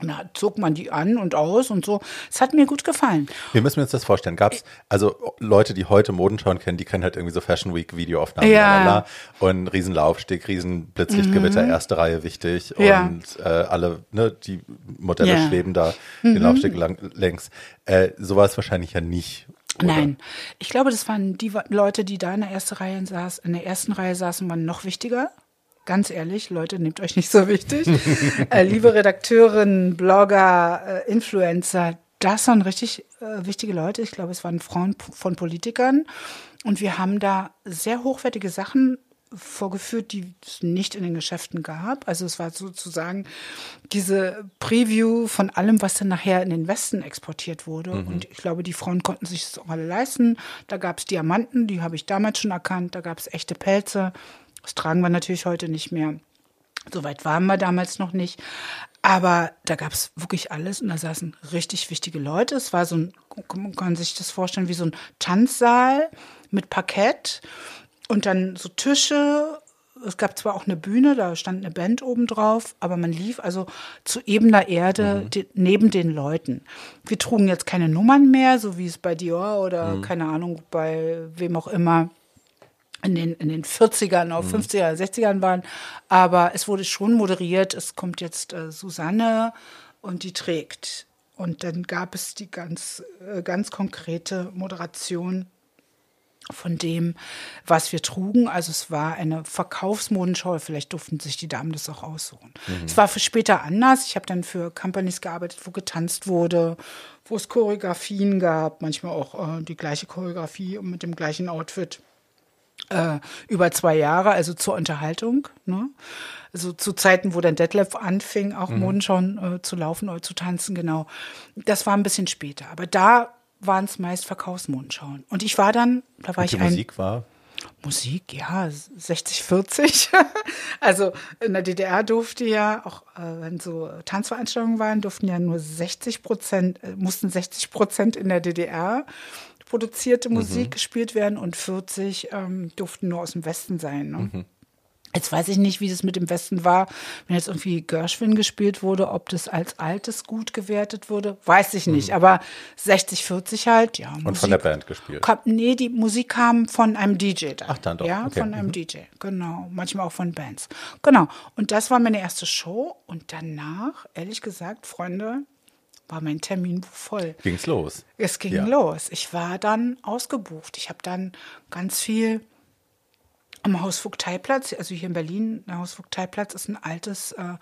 Und da zog man die an und aus und so. Es hat mir gut gefallen.
Wie müssen wir uns das vorstellen? Gab es, also Leute, die heute Modenschauen kennen, die kennen halt irgendwie so Fashion Week Videoaufnahmen,
Ja. Mhm.
lalala, und riesen Laufsteg, riesen Blitzlichtgewitter, erste Reihe wichtig
Ja.
und äh, alle, ne, die Modelle
Ja. Mhm.
schweben da den Laufsteg lang, längs. Äh, so war es wahrscheinlich ja nicht. oder?
Nein, ich glaube, das waren die Leute, die da in der ersten Reihe saßen, in der ersten Reihe saßen, waren noch wichtiger. Ganz ehrlich, Leute, nehmt euch nicht so wichtig. (laughs) äh, liebe Redakteurinnen, Blogger, äh, Influencer, das waren richtig äh, wichtige Leute. Ich glaube, es waren Frauen von Politikern. Und wir haben da sehr hochwertige Sachen vorgeführt, die es nicht in den Geschäften gab. Also es war sozusagen diese Preview von allem, was dann nachher in den Westen exportiert wurde. Und ich glaube, die Frauen konnten sich das auch alle leisten. Da gab es Diamanten, die habe ich damals schon erkannt. Da gab es echte Pelze. Das tragen wir natürlich heute nicht mehr. So weit waren wir damals noch nicht. Aber da gab es wirklich alles und da saßen richtig wichtige Leute. Es war so ein, man kann sich das vorstellen, wie so ein Tanzsaal mit Parkett und dann so Tische. Es gab zwar auch eine Bühne, da stand eine Band oben drauf, aber man lief also zu ebener Erde die, neben den Leuten. Wir trugen jetzt keine Nummern mehr, so wie es bei Dior oder keine Ahnung, bei wem auch immer in den, in den 40ern, auf 50er, 60ern waren. Aber es wurde schon moderiert. Es kommt jetzt äh, Susanne und die trägt. Und dann gab es die ganz, äh, ganz konkrete Moderation von dem, was wir trugen. Also es war eine Verkaufsmodenschau. Vielleicht durften sich die Damen das auch aussuchen. Es war für später anders. Ich habe dann für Companies gearbeitet, wo getanzt wurde, wo es Choreografien gab, manchmal auch äh, die gleiche Choreografie mit dem gleichen Outfit äh, über zwei Jahre, also zur Unterhaltung. Ne? Also zu Zeiten, wo dann Detlef anfing, auch Modenschauen äh, zu laufen oder zu tanzen, genau. Das war ein bisschen später. Aber da waren es meist Verkaufsmodenschauen. Und ich war dann, da war
Die
ich ein
Musik war.
Musik, ja, 60, 40. (laughs) also in der DDR durfte ja, auch äh, wenn so Tanzveranstaltungen waren, durften ja nur 60 Prozent, äh, mussten 60 Prozent in der DDR produzierte Musik gespielt werden und 40 ähm, durften nur aus dem Westen sein. Ne? Jetzt weiß ich nicht, wie das mit dem Westen war, wenn jetzt irgendwie Gershwin gespielt wurde, ob das als altes gut gewertet wurde, weiß ich nicht. Aber 60, 40 halt, ja.
Und von der Band gespielt.
Kam, nee, die Musik kam von einem DJ dann.
Ach, dann doch,
Ja,
okay.
von einem DJ, genau. Manchmal auch von Bands. Genau. Und das war meine erste Show. Und danach, ehrlich gesagt, Freunde, war mein Termin voll.
Ging's los.
Es ging
Ja.
los. Ich war dann ausgebucht. Ich habe dann ganz viel am Hausvogteiplatz, also hier in Berlin, der Hausvogteiplatz ist ein altes äh,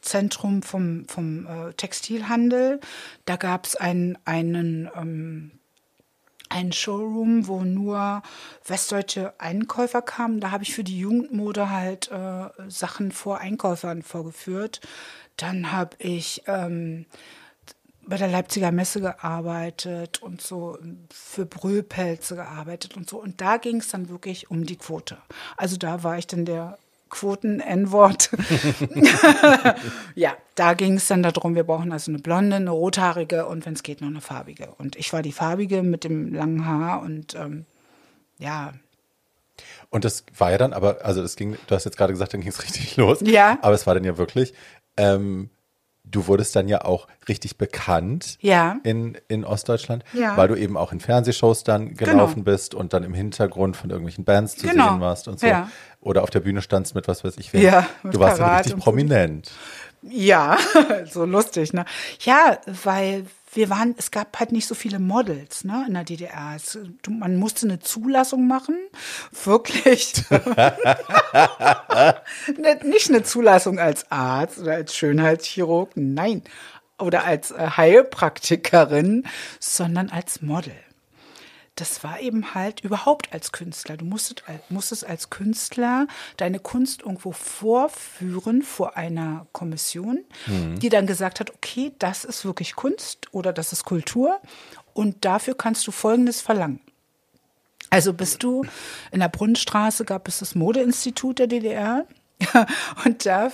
Zentrum vom, vom äh, Textilhandel. Da gab es einen, einen, ähm, einen Showroom, wo nur westdeutsche Einkäufer kamen. Da habe ich für die Jugendmode halt äh, Sachen vor Einkäufern vorgeführt. Dann habe ich ähm, bei der Leipziger Messe gearbeitet und so für Brüllpelze gearbeitet und so. Und da ging es dann wirklich um die Quote. Also da war ich dann der Quoten-N-Wort. (laughs) (laughs) ja, da ging es dann darum, wir brauchen also eine blonde, eine rothaarige und wenn es geht noch eine farbige. Und ich war die farbige mit dem langen Haar und ähm, ja,
Und das war ja dann, aber, also das ging, du hast jetzt gerade gesagt, dann ging es (laughs) richtig los.
Ja.
Aber es war dann ja wirklich, ähm, du wurdest dann ja auch richtig bekannt
Ja.
in, in Ostdeutschland,
Ja.
weil du eben auch in Fernsehshows dann gelaufen bist und dann im Hintergrund von irgendwelchen Bands zu
Genau.
sehen warst und so.
Ja.
Oder auf der Bühne standst mit was weiß ich wem.
Ja,
du warst dann richtig
und so. Ja, (laughs) so lustig, ne? Ja, weil wir waren, es gab halt nicht so viele Models, ne, in der DDR. Es, man musste eine Zulassung machen, wirklich. (laughs) Ne- nicht eine Zulassung als Arzt oder als Schönheitschirurg, nein, oder als äh, Heilpraktikerin, sondern als Model das war eben halt überhaupt als Künstler. Du musstest, musstest als Künstler deine Kunst irgendwo vorführen vor einer Kommission, die dann gesagt hat, okay, das ist wirklich Kunst oder das ist Kultur und dafür kannst du Folgendes verlangen. Also bist du in der Brunnenstraße gab es das Modeinstitut der DDR (laughs) und da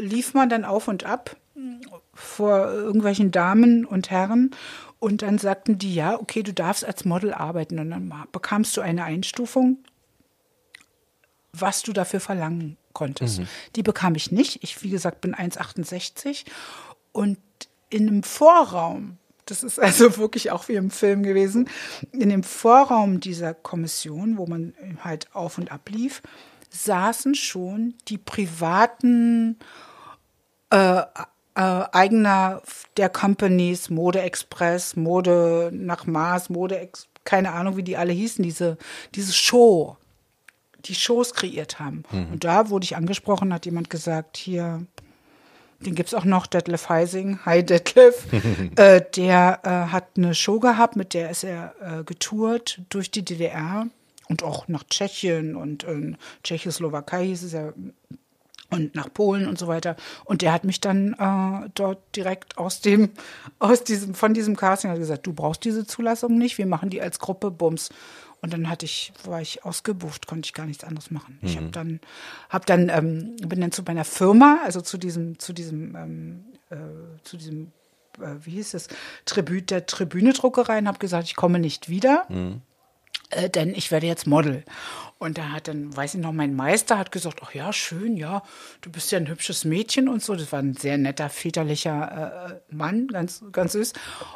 lief man dann auf und ab vor irgendwelchen Damen und Herren und dann sagten die, ja, okay, du darfst als Model arbeiten und dann bekamst du eine Einstufung, was du dafür verlangen konntest. Die bekam ich nicht. Ich, wie gesagt, bin 1,68 und in einem Vorraum, das ist (laughs) also wirklich auch wie im Film gewesen, in dem Vorraum dieser Kommission, wo man halt auf und ab lief, saßen schon die privaten äh, Eigner der Companies, Mode Express, Mode nach Mars, Mode, Ex keine Ahnung, wie die alle hießen, diese, diese Show, die Shows kreiert haben. Und da wurde ich angesprochen, hat jemand gesagt, hier, den gibt's auch noch, Detlef Heising, hi Detlef, (laughs) äh, der äh, hat eine Show gehabt, mit der ist er äh, getourt durch die DDR und auch nach Tschechien und in Tschechoslowakei hieß es ja und nach Polen und so weiter. Und der hat mich dann äh, dort direkt aus dem, (laughs) aus diesem, von diesem Casting hat gesagt, du brauchst diese Zulassung nicht, wir machen die als Gruppe, Bums. Und dann hatte ich, war ich ausgebucht, konnte ich gar nichts anderes machen. Ich habe dann, hab dann, ähm, bin dann zu meiner Firma, also zu diesem, zu diesem, ähm, äh, zu diesem, äh, wie hieß es, Tribut der Tribüne-Druckerei und habe gesagt, ich komme nicht wieder äh, denn ich werde jetzt Model. Und da hat dann, weiß ich noch, mein Meister hat gesagt, ach ja, schön, ja, du bist ja ein hübsches Mädchen und so. Das war ein sehr netter, väterlicher äh, Mann, ganz, ganz süß.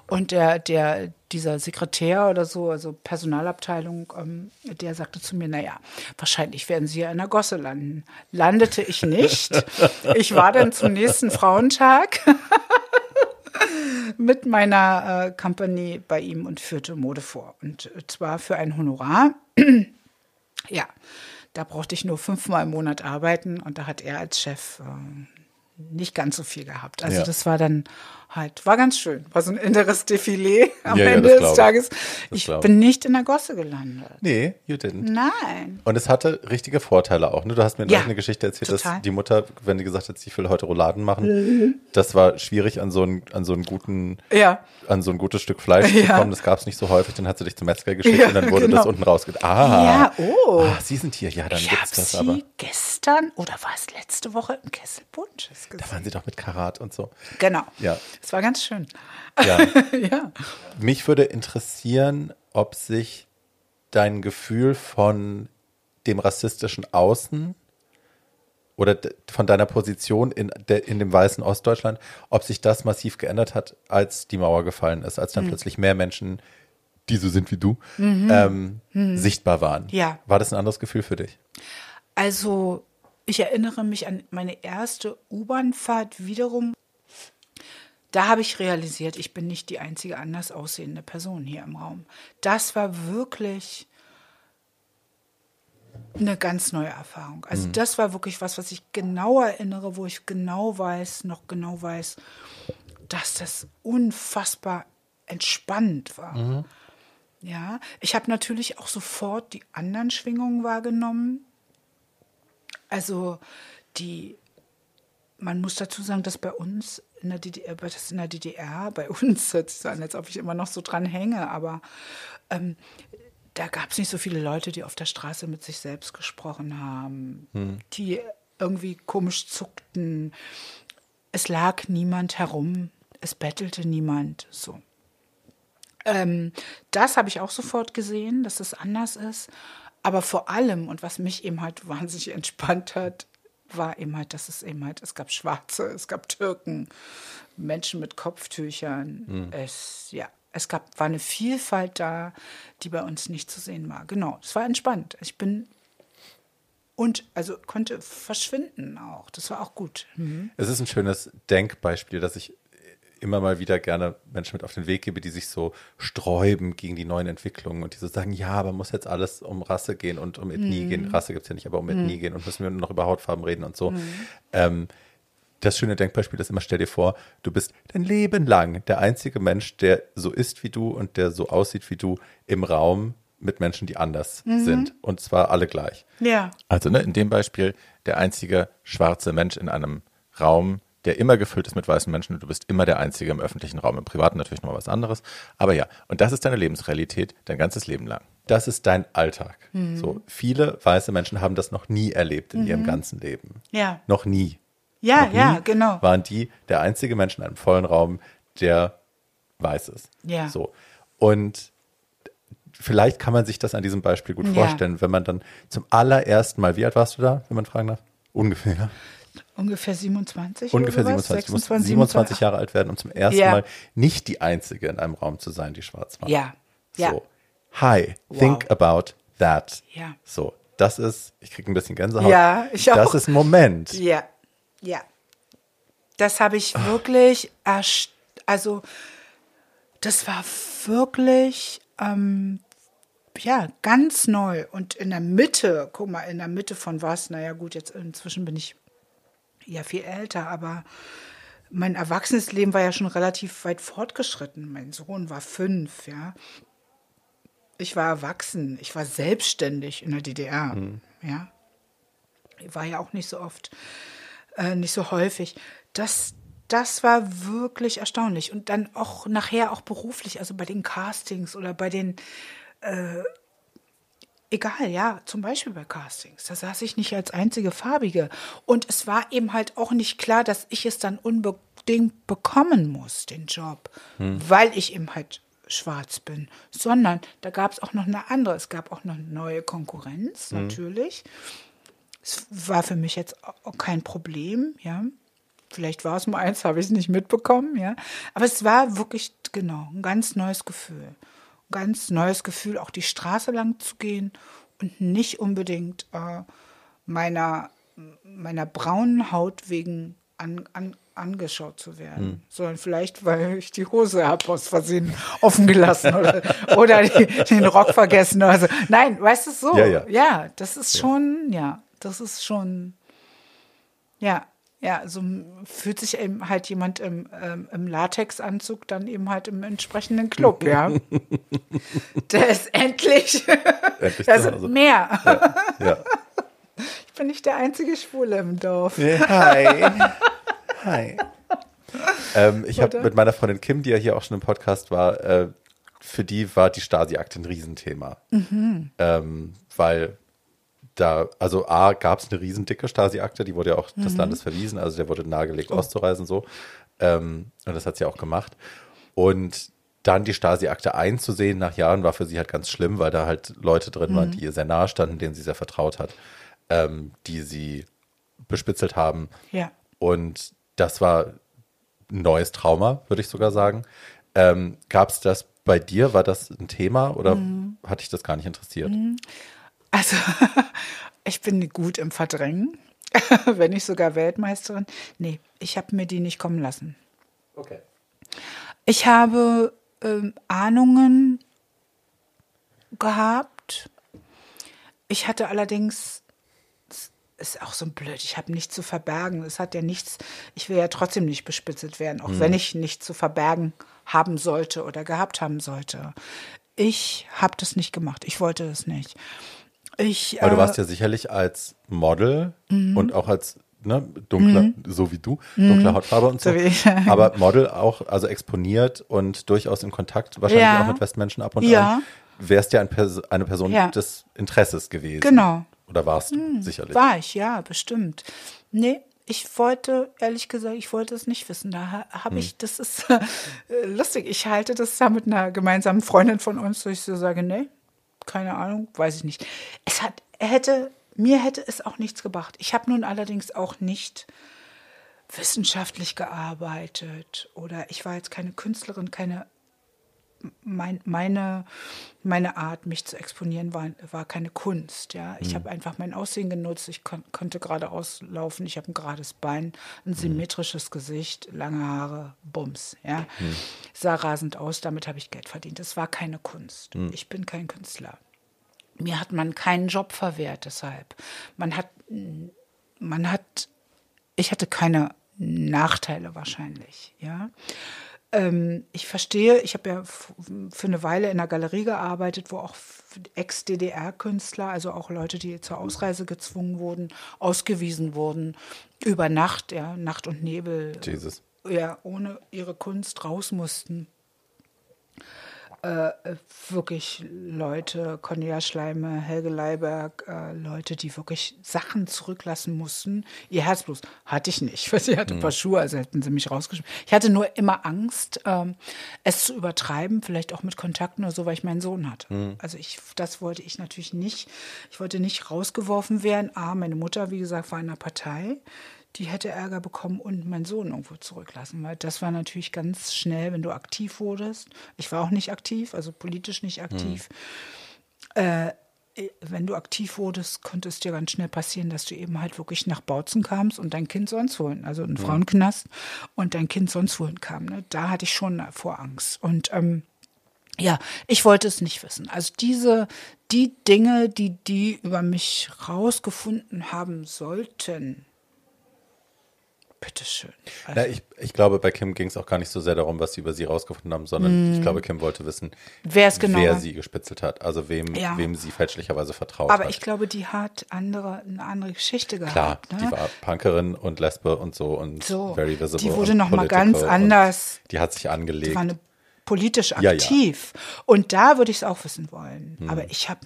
Und der, der, dieser Sekretär oder so, also Personalabteilung, ähm, der sagte zu mir, naja, wahrscheinlich werden Sie ja in der Gosse landen. Landete ich nicht. Ich war dann zum nächsten Frauentag (laughs) mit meiner äh, Company bei ihm und führte Mode vor. Und äh, zwar für ein Honorar. (clears throat) ja, da brauchte ich nur fünfmal im Monat arbeiten und da hat er als Chef äh, nicht ganz so viel gehabt. Also
Ja.
das war dann halt, war ganz schön. War so ein inneres Defilé (laughs) am
Ja, ja,
Ende
das
des. Tages. Ich
ich.
bin nicht in der Gosse gelandet.
Nee, you didn't.
Nein.
Und es hatte richtige Vorteile auch. Ne? Du hast mir
Ja,
eine Geschichte erzählt,
total.
dass die Mutter, wenn die gesagt hat, sie will heute Rouladen machen, das war schwierig an so einen, an so einen guten,
Ja.
an so ein gutes Stück Fleisch zu
Ja.
kommen. Das gab es nicht so häufig. Dann hat sie dich zum Metzger geschickt
Ja,
und dann wurde
genau.
das unten rausgeht. Ah,
Ja, oh.
ah, Sie sind hier. Ja, dann
Ich
gibt's das
sie
aber.
gestern oder war es letzte Woche im Kesselbund? Das gesehen.
Da waren sie doch mit Karat und so.
Genau.
Ja.
Es war ganz schön.
Ja. (laughs)
ja.
Mich würde interessieren, ob sich dein Gefühl von dem rassistischen Außen oder von deiner Position in, der, in dem weißen Ostdeutschland, ob sich das massiv geändert hat, als die Mauer gefallen ist, als dann
Hm.
plötzlich mehr Menschen, die so sind wie du, ähm, sichtbar waren.
Mhm. Ja.
War das ein anderes Gefühl für dich?
Also, ich erinnere mich an meine erste U-Bahn-Fahrt wiederum. Da habe ich realisiert, ich bin nicht die einzige anders aussehende Person hier im Raum. Das war wirklich eine ganz neue Erfahrung. Also das war wirklich was, was ich genau erinnere, wo ich genau weiß, noch genau weiß, dass das unfassbar entspannend war. Ja, ich habe natürlich auch sofort die anderen Schwingungen wahrgenommen. Also die, man muss dazu sagen, dass bei uns in der DDR, das in der DDR, bei (laughs) uns hört sich so an, als ob ich immer noch so dran hänge, aber ähm, da gab es nicht so viele Leute, die auf der Straße mit sich selbst gesprochen haben, die irgendwie komisch zuckten. Es lag niemand herum, es bettelte niemand, so. Ähm, das habe ich auch sofort gesehen, dass es anders ist. Aber vor allem, und was mich eben halt (laughs) wahnsinnig entspannt hat, war eben halt, dass es eben halt, es gab Schwarze, es gab Türken, Menschen mit Kopftüchern. Es, ja, es gab, war eine Vielfalt da, die bei uns nicht zu sehen war. Genau, es war entspannt. Ich bin und also konnte verschwinden auch. Das war auch gut. Mhm.
Es ist ein schönes Denkbeispiel, dass ich immer mal wieder gerne Menschen mit auf den Weg gebe, die sich so sträuben gegen die neuen Entwicklungen und die so sagen, ja, aber muss jetzt alles um Rasse gehen und um Ethnie
Mhm.
gehen. Rasse gibt es ja nicht, aber um Ethnie gehen und müssen wir nur noch über Hautfarben reden und so. Ähm, das schöne Denkbeispiel ist immer, stell dir vor, du bist dein Leben lang der einzige Mensch, der so ist wie du und der so aussieht wie du im Raum mit Menschen, die anders sind. Und zwar alle gleich.
Ja.
Also ne, in dem Beispiel der einzige schwarze Mensch in einem Raum, der immer gefüllt ist mit weißen Menschen und du bist immer der Einzige im öffentlichen Raum. Im Privaten natürlich noch mal was anderes. Aber ja, und das ist deine Lebensrealität dein ganzes Leben lang. Das ist dein Alltag. So viele weiße Menschen haben das noch nie erlebt in ihrem ganzen Leben.
Ja.
Noch nie.
Ja,
noch nie
ja, genau.
Waren die der einzige Mensch in einem vollen Raum, der weiß ist.
Ja.
So. Und vielleicht kann man sich das an diesem Beispiel gut
Ja.
vorstellen, wenn man dann zum allerersten Mal, wie alt warst du da, wenn man fragen darf? Ungefähr.
Ungefähr 27
Ungefähr
oder sowas?
27. Du musst
26,
27 Jahre alt werden, um zum ersten
Ja.
Mal nicht die Einzige in einem Raum zu sein, die schwarz war.
Ja, ja.
So. Hi, think about that.
Ja.
So, das ist, ich kriege ein bisschen Gänsehaut.
Ja, ich auch.
Das ist ein Moment.
Ja, ja. Das habe ich wirklich, erst- also das war wirklich, ähm, ja, ganz neu. Und in der Mitte, guck mal, in der Mitte von was, naja gut, jetzt inzwischen bin ich ja viel älter, aber mein erwachsenes Leben war ja schon relativ weit fortgeschritten. Mein Sohn war fünf, ja. Ich war erwachsen, ich war selbstständig in der DDR, ja. Ich war ja auch nicht so oft, äh, nicht so häufig. Das, das war wirklich erstaunlich. Und dann auch nachher auch beruflich, also bei den Castings oder bei den egal, ja, zum Beispiel bei Castings. Da saß ich nicht als einzige Farbige. Und es war eben halt auch nicht klar, dass ich es dann unbedingt bekommen muss, den Job, weil ich eben halt schwarz bin. Sondern da gab es auch noch eine andere. Es gab auch noch eine neue Konkurrenz, natürlich. Es war für mich jetzt auch kein Problem, ja. Vielleicht war es mal eins, (laughs) habe ich es nicht mitbekommen, ja. Aber es war wirklich, genau, ein ganz neues Gefühl. Ganz neues Gefühl, auch die Straße lang zu gehen und nicht unbedingt äh, meiner, meiner braunen Haut wegen an, an, angeschaut zu werden, sondern vielleicht, weil ich die Hose habe aus Versehen offen gelassen oder, (laughs) oder die, den Rock vergessen oder so. Nein, weißt du so?
Ja, ja.
ja das ist schon, ja, das ist schon, ja, ja, so fühlt sich eben halt jemand im, ähm, im Latexanzug dann eben halt im entsprechenden Club, ja. (laughs) Der ist endlich, (laughs)
Endlich Hause.
mehr.
Ja.
Ich bin nicht der einzige Schwule im Dorf.
Hi. Hi. (laughs) Ähm, ich habe mit meiner Freundin Kim, die ja hier auch schon im Podcast war, äh, für die war die Stasi-Akte ein Riesenthema.
Mhm.
Ähm, weil da, also A, gab es eine riesendicke Stasi-Akte, die wurde ja auch des
Mhm.
Landes verwiesen, also der wurde nahegelegt,
Oh.
auszureisen, so. Ähm, und das hat sie auch gemacht. Und dann die Stasi-Akte einzusehen nach Jahren war für sie halt ganz schlimm, weil da halt Leute drin
Mhm.
waren, die ihr sehr nahe standen, denen sie sehr vertraut hat, ähm, die sie bespitzelt haben.
Ja.
Und das war ein neues Trauma, würde ich sogar sagen. Ähm, Gab es das bei dir? War das ein Thema oder
Mhm.
hat dich das gar nicht interessiert?
Also, (laughs) ich bin gut im Verdrängen, (laughs) wenn nicht sogar Weltmeisterin. Nee, ich habe mir die nicht kommen lassen.
Okay.
Ich habe ähm, Ahnungen gehabt. Ich hatte allerdings, es ist auch so blöd, ich habe nichts zu verbergen. Es hat ja nichts, ich will ja trotzdem nicht bespitzelt werden, auch wenn ich nichts zu verbergen haben sollte oder gehabt haben sollte. Ich habe das nicht gemacht. Ich wollte das nicht. Ich,
Aber du
äh,
warst ja sicherlich als Model
Mhm.
und auch als ne, dunkler, so wie du, dunkle Hautfarbe und so.
So ich.
aber Model auch, also exponiert und durchaus in Kontakt, wahrscheinlich
Ja.
auch mit Westmenschen ab und
Ja.
an. Wärst ja ein Pers eine Person
Ja.
des Interesses gewesen.
Genau.
Oder warst du sicherlich?
War ich, ja, bestimmt. Nee, ich wollte, ehrlich gesagt, ich wollte es nicht wissen. Da ha- habe ich, das ist (laughs) äh, lustig. Ich halte das da mit einer gemeinsamen Freundin von uns, wo ich so sage, nee, keine Ahnung, weiß ich nicht. Es hat, er hätte, mir hätte es auch nichts gebracht. Ich habe nun allerdings auch nicht wissenschaftlich gearbeitet oder ich war jetzt keine Künstlerin, keine mein, meine, meine Art, mich zu exponieren, war, war keine Kunst. Ja? Ich habe einfach mein Aussehen genutzt. Ich kon konnte geradeaus laufen. Ich habe ein gerades Bein, ein symmetrisches Gesicht, lange Haare, Bums. Ja? Sah rasend aus. Damit habe ich Geld verdient. Das war keine Kunst. Ich bin kein Künstler. Mir hat man keinen Job verwehrt deshalb. Man hat, man hat, ich hatte keine Nachteile wahrscheinlich. Ja. Ähm, ich verstehe, ich habe ja für eine Weile in einer Galerie gearbeitet, wo auch Ex-DDR-Künstler, also auch Leute, die zur Ausreise gezwungen wurden, ausgewiesen wurden, über Nacht, ja, Nacht und Nebel,
Jesus.
ja, ohne ihre Kunst raus mussten. Äh, wirklich Leute, Cornelia Schleime, Helge Leiberg, äh, Leute, die wirklich Sachen zurücklassen mussten. Ihr Herzblut hatte ich nicht, (laughs) weil sie hatte ein paar Schuhe, also hätten sie mich rausgeschmissen. Ich hatte nur immer Angst, ähm, es zu übertreiben, vielleicht auch mit Kontakten oder so, weil ich meinen Sohn hatte. Also ich, das wollte ich natürlich nicht. Ich wollte nicht rausgeworfen werden. A, meine Mutter, wie gesagt, war in einer Partei die hätte Ärger bekommen und meinen Sohn irgendwo zurücklassen, weil das war natürlich ganz schnell, wenn du aktiv wurdest. Ich war auch nicht aktiv, also politisch nicht aktiv. Äh, wenn du aktiv wurdest, konnte es dir ganz schnell passieren, dass du eben halt wirklich nach Bautzen kamst und dein Kind sonst wohin, also einen Frauenknast und dein Kind sonst wohin kam. Ne? Da hatte ich schon vor Angst. Und ähm, ja, ich wollte es nicht wissen. Also diese, die Dinge, die die über mich rausgefunden haben sollten, bitteschön. Also,
Na, ich, ich glaube, bei Kim ging es auch gar nicht so sehr darum, was sie über sie rausgefunden haben, sondern ich glaube, Kim wollte wissen,
Wer es genau
wer sie gespitzelt hat, also wem,
Ja.
wem sie fälschlicherweise vertraut
aber
hat.
ich glaube, die hat andere, eine andere Geschichte
Klar,
gehabt. ne?
die war Punkerin und Lesbe und so und
So,
very visible.
die wurde
und
noch mal
political
ganz anders.
Die hat sich angelegt.
Die war eine politisch
Ja, ja.
aktiv. Und da würde ich es auch wissen wollen.
Hm.
Aber ich habe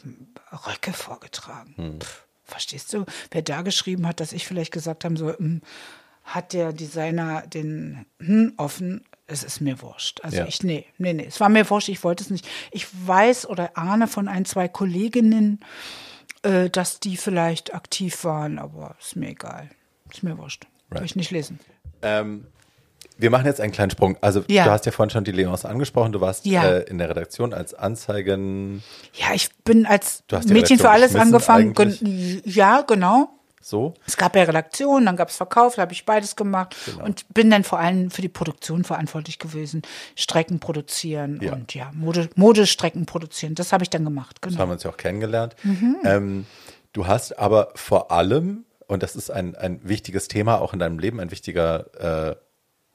Röcke vorgetragen. Pff, verstehst du? Wer da geschrieben hat, dass ich vielleicht gesagt habe, so, hm, hat der Designer den hm, offen, es ist mir wurscht. Also
Ja.
ich, nee, nee, nee, es war mir wurscht, ich wollte es nicht. Ich weiß oder ahne von ein, zwei Kolleginnen, äh, dass die vielleicht aktiv waren, aber ist mir egal. Ist mir wurscht. Will ich nicht lesen.
Ähm, wir machen jetzt einen kleinen Sprung. Also
Ja.
du hast ja vorhin schon die Leons angesprochen. Du warst
Ja.
äh, in der Redaktion als Anzeigen
Ja, ich bin als Mädchen für alles angefangen.
eigentlich?
Gen- Ja, genau.
So.
Es gab ja Redaktion, dann gab es Verkauf, da habe ich beides gemacht
Genau.
und bin dann vor allem für die Produktion verantwortlich gewesen. Strecken produzieren
Ja.
und ja, Mode, Modestrecken produzieren. Das habe ich dann gemacht, genau.
haben wir uns ja auch kennengelernt.
Mhm.
Ähm, du hast aber vor allem, und das ist ein, ein wichtiges Thema auch in deinem Leben, ein wichtiger, äh,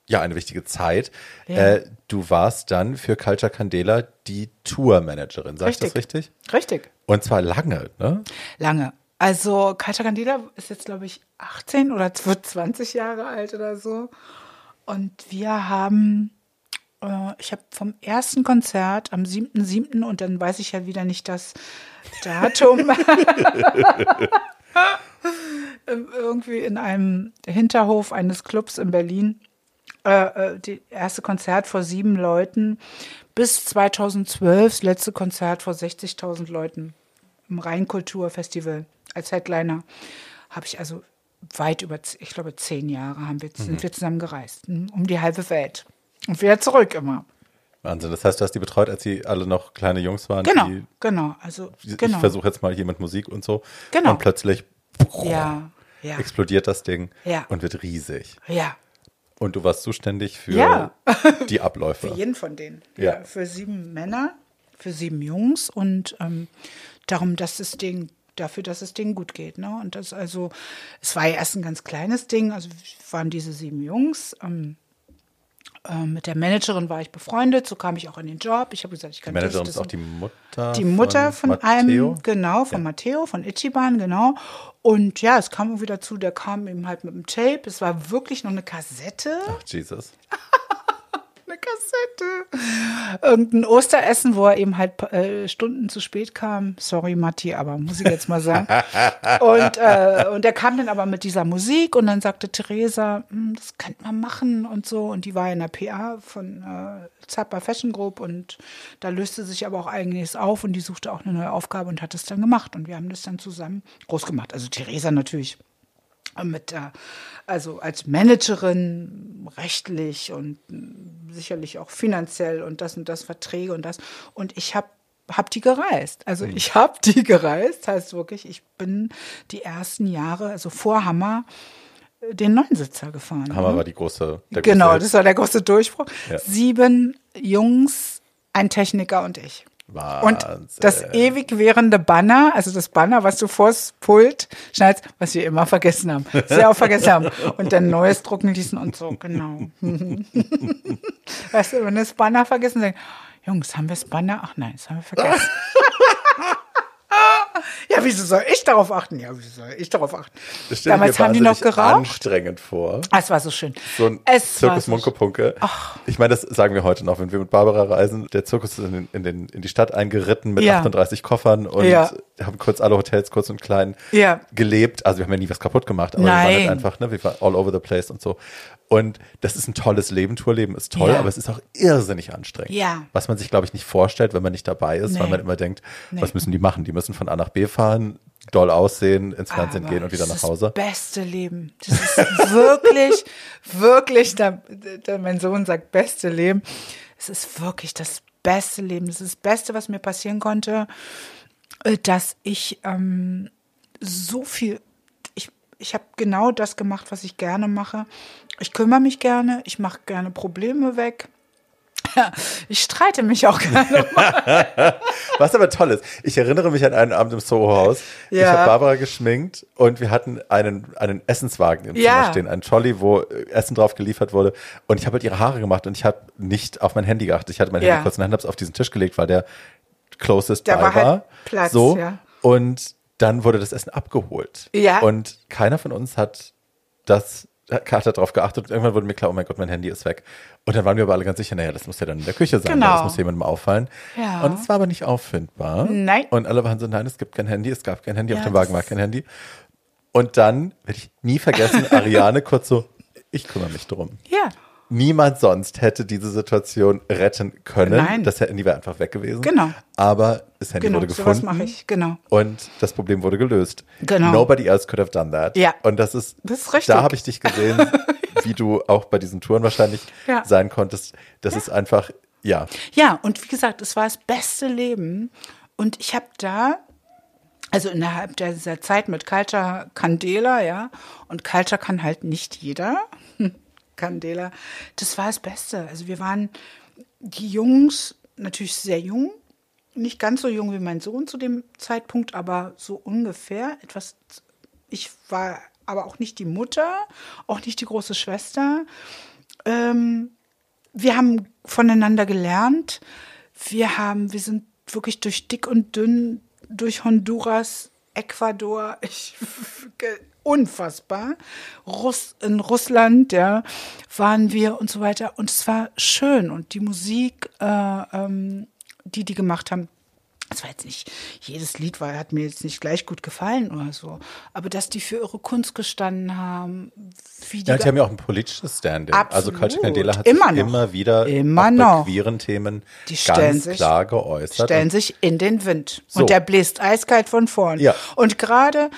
ja, eine wichtige Zeit.
Ja.
Äh, du warst dann für Culture Candela die Tourmanagerin. Sag ich das richtig?
Richtig.
Und zwar lange, ne?
Lange. Also Katja Candela ist jetzt, glaube ich, 18 oder wird 20 Jahre alt oder so. Und wir haben äh, ich habe vom ersten Konzert am 7.7. und dann weiß ich ja wieder nicht das Datum. (laughs) irgendwie in einem Hinterhof eines Clubs in Berlin. Äh, äh, die erste Konzert vor sieben Leuten bis 2012 das letzte Konzert vor 60.000 Leuten im Rheinkulturfestival als Headliner. Habe ich also weit über, ich glaube, zehn Jahre haben wir, sind
Mhm.
wir zusammen gereist, hm, um die halbe Welt. Und wieder zurück immer.
Wahnsinn. Das heißt, du hast die betreut, als sie alle noch kleine Jungs waren.
Genau,
Die,
genau. Also,
ich
genau.
versuche jetzt mal hier mit Musik und so.
Genau.
Und plötzlich
Ja, ja,
explodiert das Ding
Ja.
und wird riesig.
ja.
Und du warst zuständig für (laughs) die Abläufe.
Für jeden von denen.
Ja.
Für sieben Männer, für sieben Jungs und ähm, darum, dass das Ding, dafür, dass das Ding gut geht. Ne? Und das also, es war ja erst ein ganz kleines Ding, also waren diese sieben Jungs. Ähm, ähm, mit der Managerin war ich befreundet, so kam ich auch in den Job. Ich habe gesagt, ich
Die
kann
Managerin
das,
ist
das
auch die Mutter.
die Mutter von,
Matteo.
einem, genau, von Matteo, von Ichiban, genau. Und ja, es kam irgendwie dazu, der kam eben halt mit dem Tape. Es war wirklich noch eine Kassette.
Ach, Jesus. (laughs)
Kassette. Irgendein Osteressen, wo er eben halt äh, Stunden zu spät kam. Sorry, Matti, aber muss ich jetzt mal sagen. (laughs) und, äh, und er kam dann aber mit dieser Musik und dann sagte Theresa, "Hm, das könnte man machen und so. Und die war in der PA von äh, Zappa Fashion Group und da löste sich aber auch einiges auf und die suchte auch eine neue Aufgabe und hat es dann gemacht. Und wir haben das dann zusammen groß gemacht. Also Theresa natürlich mit der, also als Managerin rechtlich und sicherlich auch finanziell und das und das Verträge und das und ich habe hab die gereist. Also ich habe die (laughs) gereist, heißt wirklich, ich bin die ersten Jahre, also vor Hammer, äh, den Neunsitzer gefahren.
Hammer
ne?
war die große. Der
Genau,
große
das war der große Durchbruch.
Ja.
Sieben Jungs, ein Techniker und ich. Und
Wahnsinn.
das ewig währende Banner, also das Banner, was du vors Pult schneidest, was wir immer vergessen haben, sehr auch vergessen haben und dann neues drucken ließen und so, genau. weißt du, wenn das Banner vergessen, sagen, Jungs, haben wir das Banner? Ach nein, das haben wir vergessen. (laughs) (laughs) ja, wieso soll ich darauf achten? Ja, wieso soll ich darauf achten?
Das
Damals haben die noch geraucht.
anstrengend vor.
Ah, es war so schön.
So ein
es
Zirkus
so
Munkepunke. Ich meine, das sagen wir heute noch, wenn wir mit Barbara reisen. Der Zirkus ist in, den, in, den, in die Stadt eingeritten mit
Ja.
38 Koffern und
Ja.
Haben kurz alle Hotels kurz und klein
Ja.
gelebt. Also wir haben ja nie was kaputt gemacht, aber wir waren halt
Nein.
einfach, ne, wir waren all over the place und so. Und das ist ein tolles Leben. Tourleben ist toll,
Ja.
aber es ist auch irrsinnig anstrengend.
Ja.
Was man sich, glaube ich, nicht vorstellt, wenn man nicht dabei ist, weil
Nee.
man immer denkt,
Nee.
was müssen die machen? Die müssen von A nach B fahren, doll aussehen, ins Fernsehen
Aber
gehen und wieder nach Hause.
Das beste Leben. Das ist wirklich, (laughs) wirklich, da, da mein Sohn sagt, beste Leben. Es ist wirklich das beste Leben. Das ist das Beste, was mir passieren konnte, dass ich ähm, so viel, ich, ich habe genau das gemacht, was ich gerne mache. Ich kümmere mich gerne, ich mache gerne Probleme weg. (laughs) Ich streite mich auch gerne. (laughs)
Was aber toll ist, ich erinnere mich an einen Abend im Soho-Haus. Ich
Ja.
habe Barbara geschminkt und wir hatten einen, einen Essenswagen im
Ja.
Zimmer stehen, einen Trolley, wo äh, Essen drauf geliefert wurde. Und ich habe halt ihre Haare gemacht und ich habe nicht auf mein Handy geachtet. Ich hatte mein
Ja.
Handy kurz in der Hand, habe es auf diesen Tisch gelegt, weil der closest
Da
by
war halt Platz,
so.
ja.
Und dann wurde das Essen abgeholt.
Ja.
Und keiner von uns hat das hat darauf geachtet und irgendwann wurde mir klar, oh mein Gott, mein Handy ist weg. Und dann waren wir aber alle ganz sicher, naja, das muss ja dann in der Küche sein,
Genau.
das muss jemandem auffallen.
Ja.
Und es war aber nicht auffindbar.
Nein.
Und alle waren so, nein, es gibt kein Handy, es gab kein Handy,
Ja,
auf dem Wagen war kein Handy. Und dann werde ich nie vergessen, (laughs) Ariane kurz so, ich kümmere mich drum.
Ja,
Niemand sonst hätte diese Situation retten können.
Nein.
Das Handy wäre einfach weg gewesen.
Genau.
Aber das Handy
genau,
wurde gefunden.
mache ich, genau.
Und das Problem wurde gelöst.
Genau.
Nobody else could have done that.
Ja.
Und das ist,
Das ist richtig.
da habe ich dich gesehen, (laughs) wie du auch bei diesen Touren wahrscheinlich
Ja.
sein konntest. Das ist einfach, ja.
Ja, und wie gesagt, es war das beste Leben. Und ich habe da, also innerhalb dieser Zeit mit Culture Candela, ja, und Culture kann halt nicht jeder. Candela, das war das Beste. Also wir waren die Jungs natürlich sehr jung, nicht ganz so jung wie mein Sohn zu dem Zeitpunkt, aber so ungefähr etwas. Ich war aber auch nicht die Mutter, auch nicht die große Schwester. Ähm, wir haben voneinander gelernt. Wir haben, wir sind wirklich durch dick und dünn, durch Honduras, Ecuador, (laughs) ich, unfassbar. Russ, in Russland, ja, waren wir und so weiter. Und es war schön. Und die Musik, äh, ähm, die die gemacht haben, es war jetzt nicht, jedes Lied war, hat mir jetzt nicht gleich gut gefallen oder so. Aber dass die für ihre Kunst gestanden haben, wie die.
Ja, die haben ja auch ein politisches Standing. Also. Culture Candela hat
Immer
sich
noch.
immer wieder
Immer noch.
bei queeren Themen
Die stellen
ganz
sich-
klar geäußert.
stellen
Und
sich in den Wind.
So.
Und der bläst eiskalt von vorn.
Ja.
Und gerade,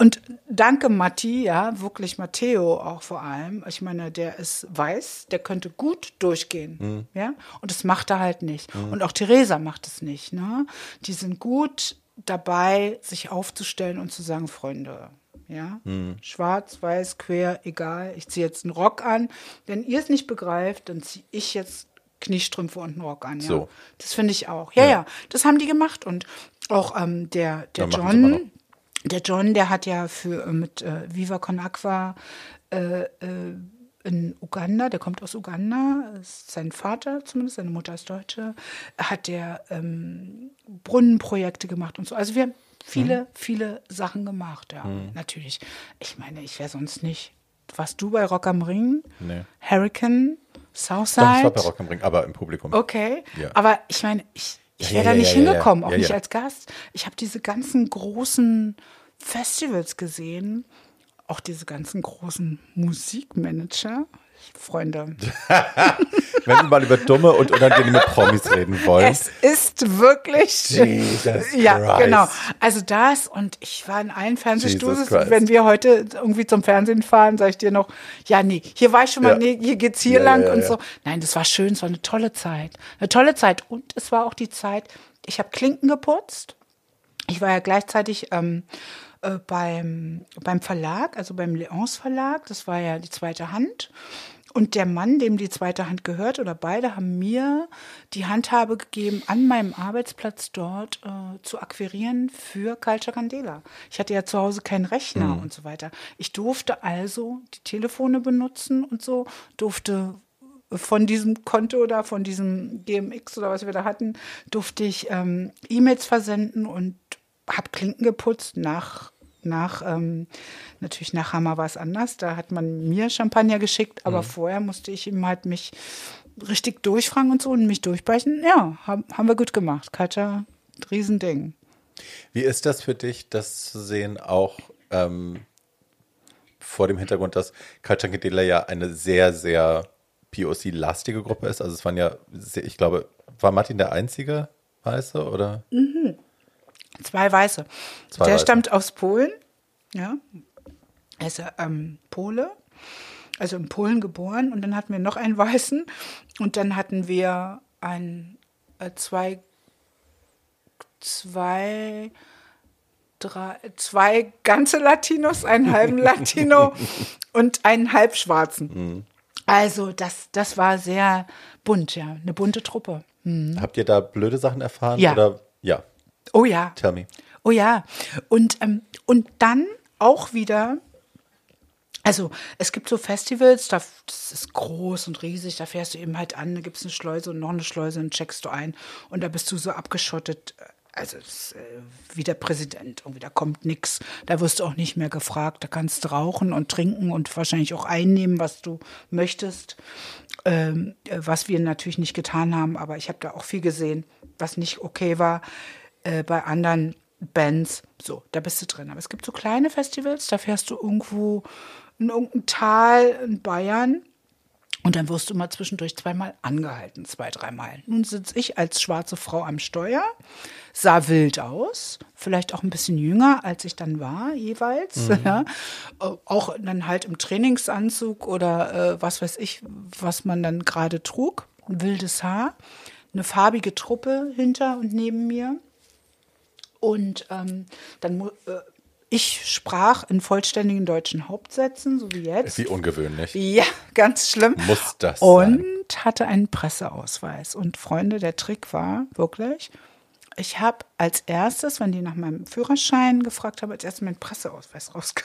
und danke Matti, ja, wirklich Matteo auch vor allem. Ich meine, der ist weiß, der könnte gut durchgehen.
Mhm.
Ja. Und das macht er halt nicht. Und auch Theresa macht es nicht. Ne? Die sind gut dabei, sich aufzustellen und zu sagen, Freunde. Ja,
Mhm.
schwarz, weiß, quer, egal. Ich ziehe jetzt einen Rock an. Wenn ihr es nicht begreift, dann ziehe ich jetzt Kniestrümpfe und einen Rock an. Ja.
So.
Das finde ich auch. Ja, ja, das haben die gemacht. Und auch ähm, der, der
Ja.
John, der John, der hat ja für äh, mit äh, Viva Con Aqua äh, äh, in Uganda, der kommt aus Uganda, sein Vater zumindest, seine Mutter ist Deutsche, hat der ähm, Brunnenprojekte gemacht und so. Also wir haben viele,
Mhm.
viele Sachen gemacht, ja. Natürlich. Ich meine, ich wäre sonst nicht. Warst du bei Rock am Ring?
Nee.
Hurricane? Southside?
Doch, ich war bei Rock am Ring, aber im Publikum.
Okay,
Ja.
aber ich meine, ich, ich wäre
ja,
da nicht hingekommen, auch nicht als Gast. Ich habe diese ganzen großen Festivals gesehen, auch diese ganzen großen Musikmanager. Freunde, (laughs)
Wenn wir mal über dumme und unangenehme Promis reden wollen.
es ist wirklich. (laughs)
Jesus
ja,
Christ.
genau. Also das und ich war in allen Fernsehstudios. Wenn wir heute irgendwie zum Fernsehen fahren, sage ich dir noch, ja, nee, hier war ich schon mal,
Ja.
nee, hier geht's hier
Ja,
lang
ja,
und so. Nein, das war schön, es war eine tolle Zeit. Eine tolle Zeit. Und es war auch die Zeit, ich habe Klinken geputzt. Ich war ja gleichzeitig ähm, äh, beim, beim Verlag, also beim Leons Verlag. Das war ja die zweite Hand. Und der Mann, dem die zweite Hand gehört, oder beide, haben mir die Handhabe gegeben, an meinem Arbeitsplatz dort äh, zu akquirieren für Culture Candela. Ich hatte ja zu Hause keinen Rechner und so weiter. Ich durfte also die Telefone benutzen und so, durfte von diesem Konto oder von diesem GMX oder was wir da hatten, durfte ich ähm, E-Mails versenden und habe Klinken geputzt nach nach ähm, natürlich nach Hammer war es anders. Da hat man mir Champagner geschickt, aber vorher musste ich ihm halt mich richtig durchfragen und so und mich durchbrechen. Ja, haben, haben wir gut gemacht. Katja, Riesending.
Wie ist das für dich, das zu sehen, auch ähm, vor dem Hintergrund, dass Culture Candela ja eine sehr, sehr POC-lastige Gruppe ist? Also es waren ja, ich glaube, war Martin der einzige Weiße oder?
Zwei Weiße.
Zwei
Der
Weiße.
stammt aus Polen. Ja. Er ist ähm, Pole. Also in Polen geboren. Und dann hatten wir noch einen Weißen. Und dann hatten wir ein, äh, zwei, zwei, drei, zwei ganze Latinos, einen halben (laughs) Latino und einen halbschwarzen. Also das, das war sehr bunt, ja. Eine bunte Truppe.
Habt ihr da blöde Sachen erfahren?
Ja.
Oder? Ja,
Oh ja.
tell me.
Oh ja. Und, ähm, und dann auch wieder, also es gibt so Festivals, da, das ist groß und riesig, da fährst du eben halt an, da gibt es eine Schleuse und noch eine Schleuse und checkst du ein und da bist du so abgeschottet. Also ist, äh, wie der Präsident, irgendwie, da kommt nichts, da wirst du auch nicht mehr gefragt, da kannst du rauchen und trinken und wahrscheinlich auch einnehmen, was du möchtest, ähm, äh, was wir natürlich nicht getan haben, aber ich habe da auch viel gesehen, was nicht okay war äh, bei anderen Bands. So, da bist du drin. Aber es gibt so kleine Festivals, da fährst du irgendwo in irgendein Tal in Bayern und dann wirst du mal zwischendurch zweimal angehalten, zwei, dreimal. Nun sitze ich als schwarze Frau am Steuer, sah wild aus, vielleicht auch ein bisschen jünger, als ich dann war, jeweils. (laughs) Ja. Äh, Auch dann halt im Trainingsanzug oder äh, was weiß ich, was man dann gerade trug. Wildes Haar, eine farbige Truppe hinter und neben mir. Und ähm, dann äh, ich sprach in vollständigen deutschen Hauptsätzen, so wie jetzt.
Wie ungewöhnlich.
Ja, (laughs) ganz schlimm.
Muss das
Und
sein.
hatte einen Presseausweis. Und Freunde, der Trick war wirklich, ich habe als erstes, wenn die nach meinem Führerschein gefragt haben, als erstes meinen Presseausweis (laughs) rausge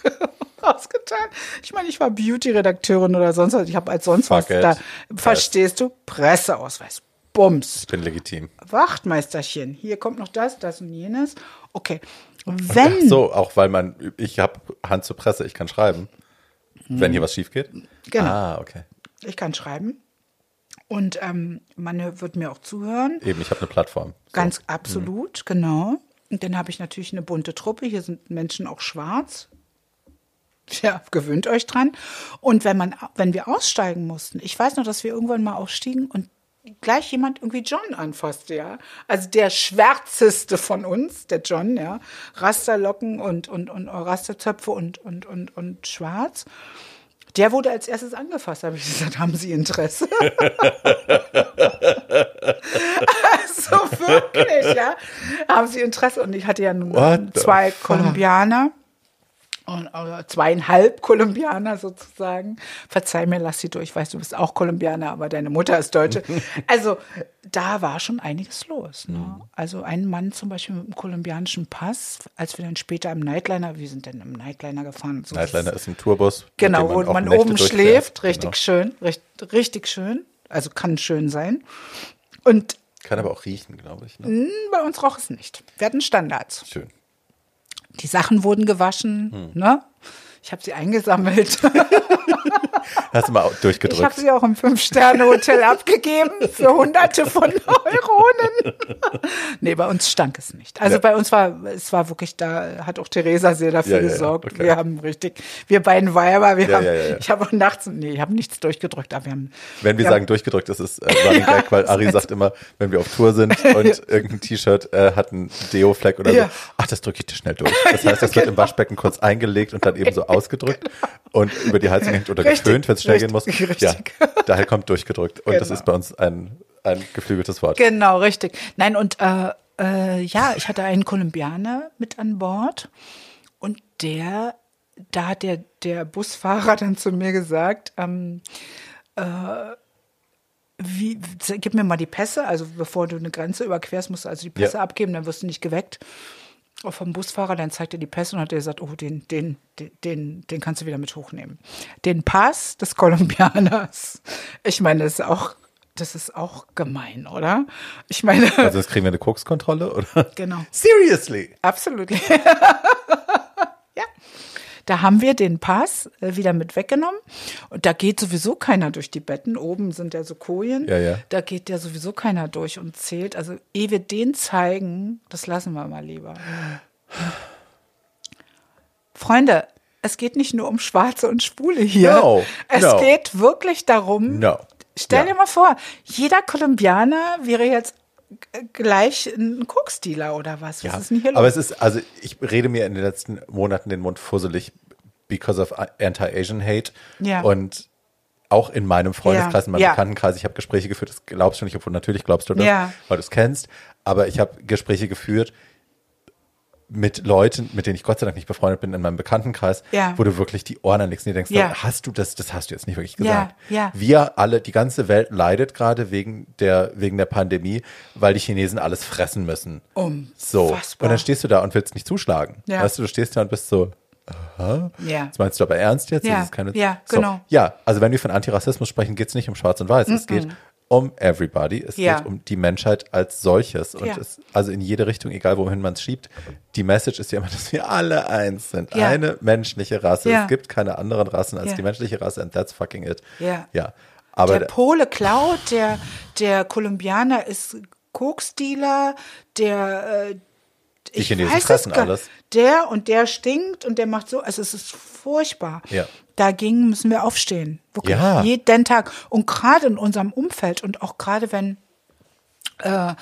rausgetan. Ich meine, ich war Beauty-Redakteurin oder sonst was. Ich habe als sonst
Fuck
was
it.
da. Verstehst du? Presseausweis. Bums.
Ich bin legitim.
Wachtmeisterchen, hier kommt noch das, das und jenes. Okay. Wenn,
Ach so, auch weil man, ich habe Hand zur Presse, ich kann schreiben. Wenn hier was schief geht?
Genau.
Ah, okay.
ich kann schreiben und ähm, man wird mir auch zuhören.
Eben, ich habe eine Plattform. So.
Ganz absolut, genau. Und dann habe ich natürlich eine bunte Truppe. Hier sind Menschen auch schwarz. Ja, gewöhnt euch dran. Und wenn man, wenn wir aussteigen mussten, ich weiß noch, dass wir irgendwann mal ausstiegen und gleich jemand irgendwie John anfasste, ja. Also der schwärzeste von uns, der John, ja. Rasterlocken und, und, und Rasterzöpfe und, und, und, und schwarz. Der wurde als erstes angefasst, habe ich gesagt, haben Sie Interesse? (laughs) also wirklich, ja. Haben Sie Interesse? Und ich hatte ja nun zwei
fuck?
Kolumbianer. Und, oder zweieinhalb Kolumbianer sozusagen. Verzeih mir, lass sie durch. Ich weiß, du bist auch Kolumbianer, aber deine Mutter ist Deutsche. (laughs) Also da war schon einiges los. Ne?
Mhm.
Also ein Mann zum Beispiel mit einem kolumbianischen Pass, als wir dann später im Nightliner, wir sind dann im Nightliner gefahren. So,
Nightliner ist ein Tourbus.
Genau, wo man
Nächte
oben schläft. Richtig
Genau.
schön. Richtig, richtig schön. Also kann schön sein. Und
Kann aber auch riechen, glaube ich. Ne?
mh, bei uns roch es nicht. Wir hatten Standards.
Schön.
Die Sachen wurden gewaschen.
Hm.
Ne? Ich habe sie eingesammelt. (laughs)
Hast du mal auch
Ich habe
durchgedrückt?
sie auch im Fünf-Sterne-Hotel (laughs) abgegeben für hunderte von Euronen. nee, bei uns stank es nicht. Also
Ja.
bei uns war, es war wirklich, da hat auch Theresa sehr dafür
Ja, ja,
gesorgt.
okay.
Wir haben richtig, wir beiden Weiber, wir
Ja,
haben, ich habe auch nachts, nee, ich habe nichts durchgedrückt, aber wir haben.
Wenn wir
ja,
sagen durchgedrückt, das ist äh, Running (laughs) Gag, weil Ari sagt immer, wenn wir auf Tour sind (laughs) und irgendein T-Shirt äh, hat einen Deo-Fleck oder so, ach, das drücke ich dir schnell durch. Das heißt, das wird im Waschbecken kurz eingelegt und dann eben so ausgedrückt und über die Heizung hängt oder
Richtig,
getönt, wenn es schnell gehen muss.
richtig, richtig.
Ja, daher kommt durchgedrückt. Und das
Genau.
ist bei uns ein, ein geflügeltes Wort.
Genau, richtig. Nein, und äh, äh, ja, ich hatte einen Kolumbianer mit an Bord und der, da hat der, der Busfahrer (laughs) dann zu mir gesagt, ähm, äh, wie, gib mir mal die Pässe, also bevor du eine Grenze überquerst, musst du also die Pässe
Ja.
abgeben, dann wirst du nicht geweckt. Vom Busfahrer, dann zeigt er die Pässe und hat er gesagt, oh, den, den, den, den, kannst du wieder mit hochnehmen. Den Pass des Kolumbianers. Ich meine, das ist auch, das ist auch gemein, oder? Ich meine,
Also jetzt kriegen wir eine Kokskontrolle, oder?
genau.
Seriously?
Absolut. (laughs) Da haben wir den Pass äh, wieder mit weggenommen. Und da geht sowieso keiner durch die Betten. Oben sind ja so Kojen.
Ja, ja.
Da geht ja sowieso keiner durch und zählt. Also, ehe wir den zeigen, das lassen wir mal lieber. Freunde, es geht nicht nur um Schwarze und Schwule hier.
No,
es
no.
geht wirklich darum,
No.
Stell
Ja.
dir mal vor, jeder Kolumbianer wäre jetzt gleich ein Koksdealer oder was? Was ist denn hier los?
Aber es ist, also ich rede mir in den letzten Monaten den Mund fusselig because of anti-Asian hate.
Ja.
Und auch in meinem Freundeskreis, in meinem
Ja.
Bekanntenkreis, ich habe Gespräche geführt, das glaubst du nicht, obwohl natürlich glaubst du das,
Ja.
weil du es kennst. Aber ich habe Gespräche geführt mit Leuten, mit denen ich Gott sei Dank nicht befreundet bin in meinem Bekanntenkreis,
Ja.
wo du wirklich die Ohren anlegst und dir denkst,
Ja.
hast du das, das hast du jetzt nicht wirklich gesagt.
ja.
Wir alle, die ganze Welt leidet gerade wegen der, wegen der Pandemie, weil die Chinesen alles fressen müssen. So.
Unfassbar.
Und dann stehst du da und willst nicht zuschlagen.
Ja.
Weißt du, du stehst da und bist so,
ja.
das meinst du aber ernst jetzt?
Ja,
keine,
ja,
so.
genau.
Ja, also wenn wir von Antirassismus sprechen, geht es nicht um Schwarz und Weiß. Es geht um everybody. Es
Ja.
geht um die Menschheit als solches. Und
Ja.
es, also in jede Richtung, egal wohin man es schiebt, die Message ist ja immer, (laughs) dass wir alle eins sind.
Ja.
Eine menschliche Rasse. Es gibt keine anderen Rassen als die menschliche Rasse and that's fucking it.
Ja.
Ja. Aber
der Pole klaut, der, der Kolumbianer ist Koksdealer, der äh,
Die
ich
Chinesen fressen alles.
Der und der stinkt und der macht so, also es ist furchtbar.
Ja.
Dagegen müssen wir aufstehen. Wirklich.
Ja.
Jeden Tag. Und gerade in unserem Umfeld und auch gerade wenn äh, äh,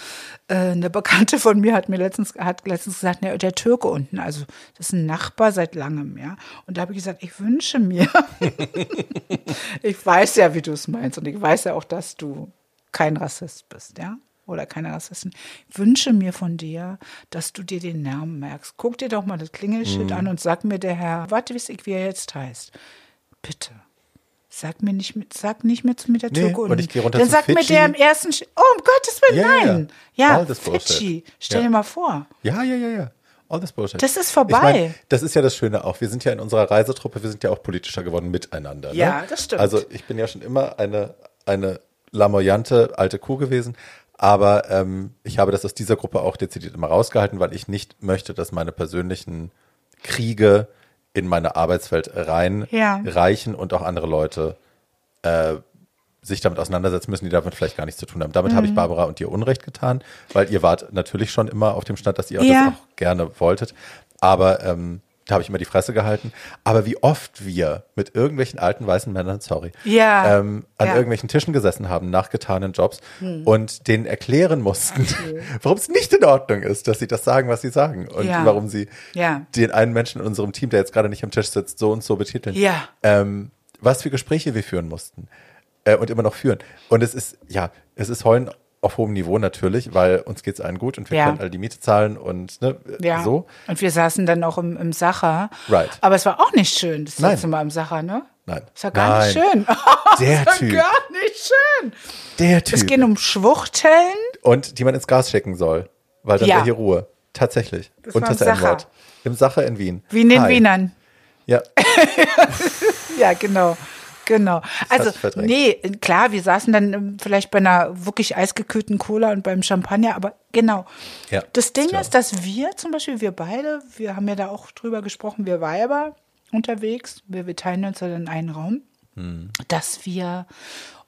eine Bekannte von mir hat mir letztens, hat letztens gesagt, ne, der Türke unten, also das ist ein Nachbar seit langem, ja. Und da habe ich gesagt, ich wünsche mir, (laughs) ich weiß ja, wie du es meinst und ich weiß ja auch, dass du kein Rassist bist, ja. Oder keine Rassisten. Ich wünsche mir von dir, dass du dir den Namen merkst. Guck dir doch mal das Klingelschild
Mhm.
an und sag mir der Herr, warte, weiß ich, wie er jetzt heißt. Bitte. Sag mir nicht, sag nicht mehr zu mir der
Nee,
Türke
und ich geh runter
Dann
zu
sag mir der im ersten, Sch oh, um Gottes Willen,
Ja, ja,
nein.
ja.
Ja,
bullshit.
Fidschi. Stell
Ja.
dir mal vor.
Ja, ja, ja, ja. All this bullshit.
Das ist vorbei.
Ich mein, das ist ja das Schöne auch. Wir sind ja in unserer Reisetruppe, wir sind ja auch politischer geworden miteinander. Ne?
Ja, das stimmt.
Also ich bin ja schon immer eine, eine lamoyante alte Kuh gewesen. Aber ähm, ich habe das aus dieser Gruppe auch dezidiert immer rausgehalten, weil ich nicht möchte, dass meine persönlichen Kriege in meine Arbeitswelt rein
Ja.
reichen und auch andere Leute äh, sich damit auseinandersetzen müssen, die damit vielleicht gar nichts zu tun haben. Damit
Mhm.
habe ich Barbara und dir Unrecht getan, weil ihr wart natürlich schon immer auf dem Stand, dass ihr
Ja.
das auch gerne wolltet. Aber ähm, da habe ich immer die Fresse gehalten. Aber wie oft wir mit irgendwelchen alten weißen Männern, sorry,
Ja.
ähm, an
Ja.
irgendwelchen Tischen gesessen haben nach getanen Jobs und denen erklären mussten, (laughs) warum es nicht in Ordnung ist, dass sie das sagen, was sie sagen und
Ja.
warum sie den einen Menschen in unserem Team, der jetzt gerade nicht am Tisch sitzt, so und so betiteln. Ähm, was für Gespräche wir führen mussten äh, und immer noch führen. Und es ist, ja, es ist Heulen auf hohem Niveau natürlich, weil uns geht es allen gut und wir
Ja.
können all die Miete zahlen und ne,
Ja.
so.
Und wir saßen dann auch im, im Sacher.
Right.
Aber es war auch nicht schön, das letzte Mal im Sacher, ne?
Nein.
Es war gar nicht
Nein.
schön. (laughs)
Der
Es war
Typ.
gar nicht schön.
Der
Es
Typ.
ging um Schwuchteln.
und die man ins Gas schicken soll, weil dann
Ja.
wäre hier Ruhe. Tatsächlich.
Das
und das N-Wort.
Sacher.
Im Sacher in Wien.
Wie in den
Hi.
Wienern.
Ja. (laughs)
Ja, genau. Genau. Also, nee, klar, wir saßen dann ähm, vielleicht bei einer wirklich eisgekühlten Cola und beim Champagner, aber genau.
Ja,
das Ding
klar.
ist, dass wir zum Beispiel, wir beide, wir haben ja da auch drüber gesprochen, wir Weiber unterwegs, wir, wir teilen uns ja dann einen Raum,
Hm.
dass wir,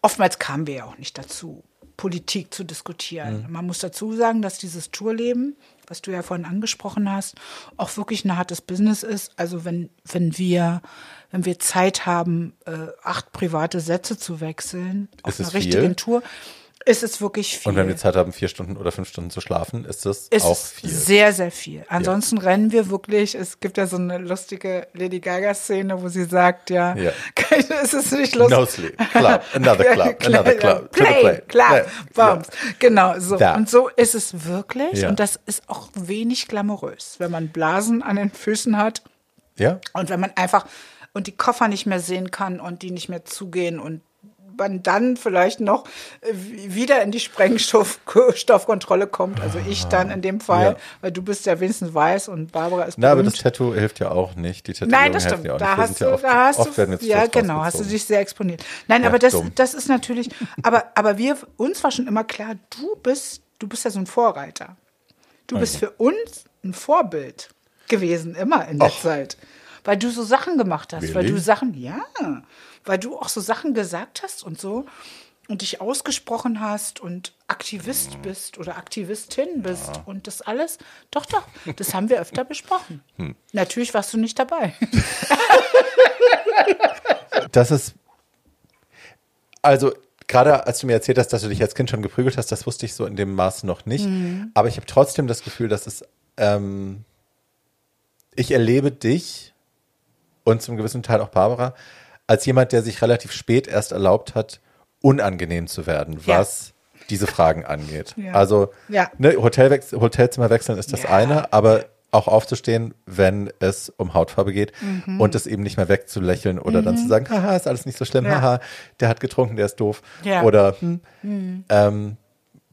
oftmals kamen wir ja auch nicht dazu, Politik zu diskutieren.
Hm.
Man muss dazu sagen, dass dieses Tourleben, was du ja vorhin angesprochen hast, auch wirklich ein hartes Business ist. Also wenn, wenn wir, wenn wir Zeit haben, äh, acht private Sätze zu wechseln auf einer
viel?
richtigen Tour, ist es wirklich viel.
Und wenn wir Zeit haben, vier Stunden oder fünf Stunden zu schlafen, ist das
ist
auch viel.
sehr, sehr viel. Ansonsten rennen wir wirklich. Es gibt ja so eine lustige Lady Gaga-Szene, wo sie sagt, ja,
Ja. (laughs)
es ist nicht lustig.
No sleep. Club. Another club. (laughs) Another club.
Play,
play.
Club.
Play.
Bums. Genau, so.
Da.
Und so ist es wirklich.
Ja.
Und das ist auch wenig glamourös, wenn man Blasen an den Füßen hat
Ja?
und wenn man einfach und die Koffer nicht mehr sehen kann und die nicht mehr zugehen und man dann vielleicht noch äh, wieder in die Sprengstoffkontrolle (laughs) kommt. Also ich dann in dem Fall,
Ja.
weil du bist ja wenigstens weiß und Barbara ist
Na, aber das
berühmt.
Tattoo hilft ja auch nicht. Die Tätowierungen
Nein, das stimmt.
Ja auch
da hast du,
ja oft,
da hast
oft
du, ja genau, hast du dich sehr exponiert. Nein,
Ja,
aber das,
dumm.
das ist natürlich, aber, aber wir, uns war schon immer klar, du bist, du bist ja so ein Vorreiter. Du bist für uns ein Vorbild gewesen, immer in der
Och.
Zeit. Weil du so Sachen gemacht hast, weil
Really?
du Sachen, ja, weil du auch so Sachen gesagt hast und so und dich ausgesprochen hast und Aktivist bist oder Aktivistin bist und das alles, doch, doch, das haben wir öfter besprochen. (laughs)
Hm.
Natürlich warst du nicht dabei. (laughs)
Das ist, also gerade als du mir erzählt hast, dass du dich als Kind schon geprügelt hast, das wusste ich so in dem Maß noch nicht.
Mhm.
Aber ich habe trotzdem das Gefühl, dass es, ähm, ich erlebe dich und zum gewissen Teil auch Barbara als jemand, der sich relativ spät erst erlaubt hat, unangenehm zu werden,
Ja.
was diese Fragen angeht.
Ja.
Also
Ja.
ne, Hotelwechs Hotelzimmer wechseln ist das
Ja.
eine, aber auch aufzustehen, wenn es um Hautfarbe geht
Mhm.
und es eben nicht mehr wegzulächeln oder dann zu sagen, haha, ist alles nicht so schlimm, haha, der hat getrunken, der ist doof. Oder hm, ähm,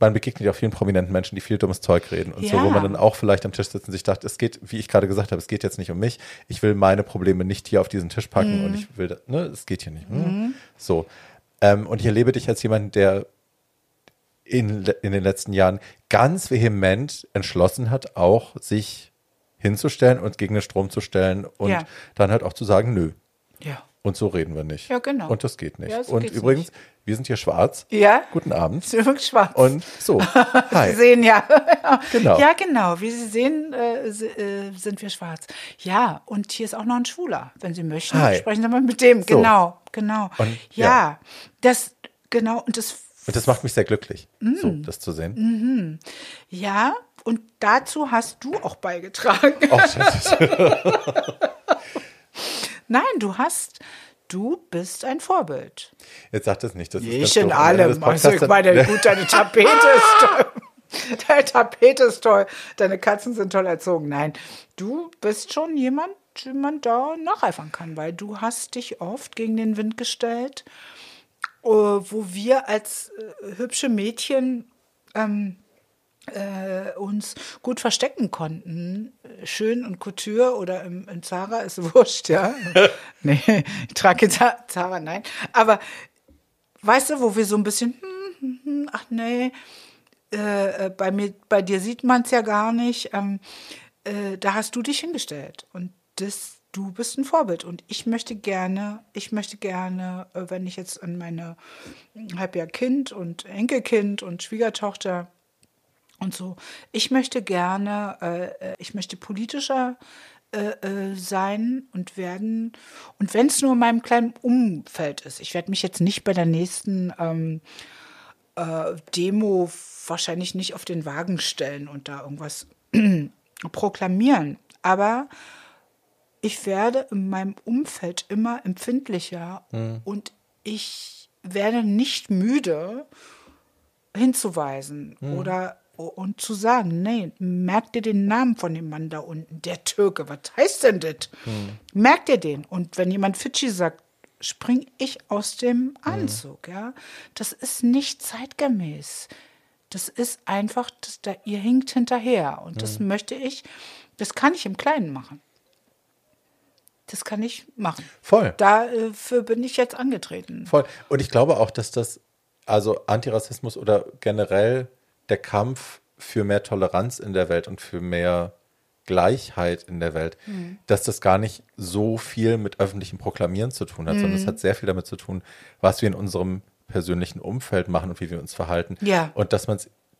man begegnet ja auch vielen prominenten Menschen, die viel dummes Zeug reden und so,
Ja.
wo man dann auch vielleicht am Tisch sitzt und sich dachte, es geht, wie ich gerade gesagt habe, es geht jetzt nicht um mich. Ich will meine Probleme nicht hier auf diesen Tisch packen
Mhm.
und ich will, ne, es geht hier nicht. Hm. So. Ähm, und ich erlebe dich als jemand, der in, in den letzten Jahren ganz vehement entschlossen hat, auch sich hinzustellen und gegen den Strom zu stellen und
Ja.
dann halt auch zu sagen, nö.
Ja.
Und so reden wir nicht.
Ja, genau.
Und das geht nicht.
Ja, so
und übrigens,
nicht.
wir sind hier schwarz.
Ja.
Guten Abend. (laughs)
Ist übrigens schwarz.
Und so. (laughs)
Sie
Hi.
sehen ja. (laughs)
Genau.
Ja, genau. Wie Sie sehen, äh, äh, sind wir schwarz. Ja, und hier ist auch noch ein Schwuler. Wenn Sie möchten,
Hi.
sprechen Sie mal mit dem.
So.
Genau, genau.
Und,
ja,
ja.
das, genau. Und das,
Und das macht mich sehr glücklich,
Mm.
so das zu sehen.
ja, und dazu hast du auch beigetragen.
Oh, das ist,
Nein, du hast, du bist ein Vorbild.
jetzt sagt es nicht. Das
Ich
ganz
in
des
allem. Also, ich meine, gut, deine Tapete ist toll. (laughs) Deine Tapete ist toll. Deine Katzen sind toll erzogen. Nein, du bist schon jemand, dem man da nacheifern kann, weil du hast dich oft gegen den Wind gestellt, äh, wo wir als äh, hübsche Mädchen ähm, äh, uns gut verstecken konnten. Schön und Couture oder im, im Zara ist wurscht, ja. (laughs) nee, ich trage Za- Zara, nein. Aber weißt du, wo wir so ein bisschen, hm, hm, hm, ach nee, äh, bei mir, bei dir sieht man es ja gar nicht. Ähm, äh, da hast du dich hingestellt und das, du bist ein Vorbild und ich möchte gerne, ich möchte gerne, äh, wenn ich jetzt an meine habe ja Kind und Enkelkind und Schwiegertochter und so, ich möchte gerne, äh, äh ich möchte politischer äh, äh, sein und werden. Und wenn es nur in meinem kleinen Umfeld ist, ich werde mich jetzt nicht bei der nächsten ähm, äh, Demo wahrscheinlich nicht auf den Wagen stellen und da irgendwas (clears throat) proklamieren. Aber ich werde in meinem Umfeld immer empfindlicher mhm. und ich werde nicht müde hinzuweisen mhm. oder und zu sagen, nee, merkt ihr den Namen von dem Mann da unten, der Türke, was heißt denn das? Hm. Merkt ihr den? Und wenn jemand Fidschi sagt, spring ich aus dem Anzug, hm. ja. Das ist nicht zeitgemäß. Das ist einfach, das, da, ihr hinkt hinterher. Und das hm. möchte ich, das kann ich im Kleinen machen. Das kann ich machen.
Voll.
Dafür bin ich jetzt angetreten.
Voll. Und ich glaube auch, dass das, also Antirassismus oder generell der Kampf für mehr Toleranz in der Welt und für mehr Gleichheit in der Welt, mhm. dass das gar nicht so viel mit öffentlichem Proklamieren zu tun hat, mhm. sondern es hat sehr viel damit zu tun, was wir in unserem persönlichen Umfeld machen und wie wir uns verhalten.
Ja.
Und dass man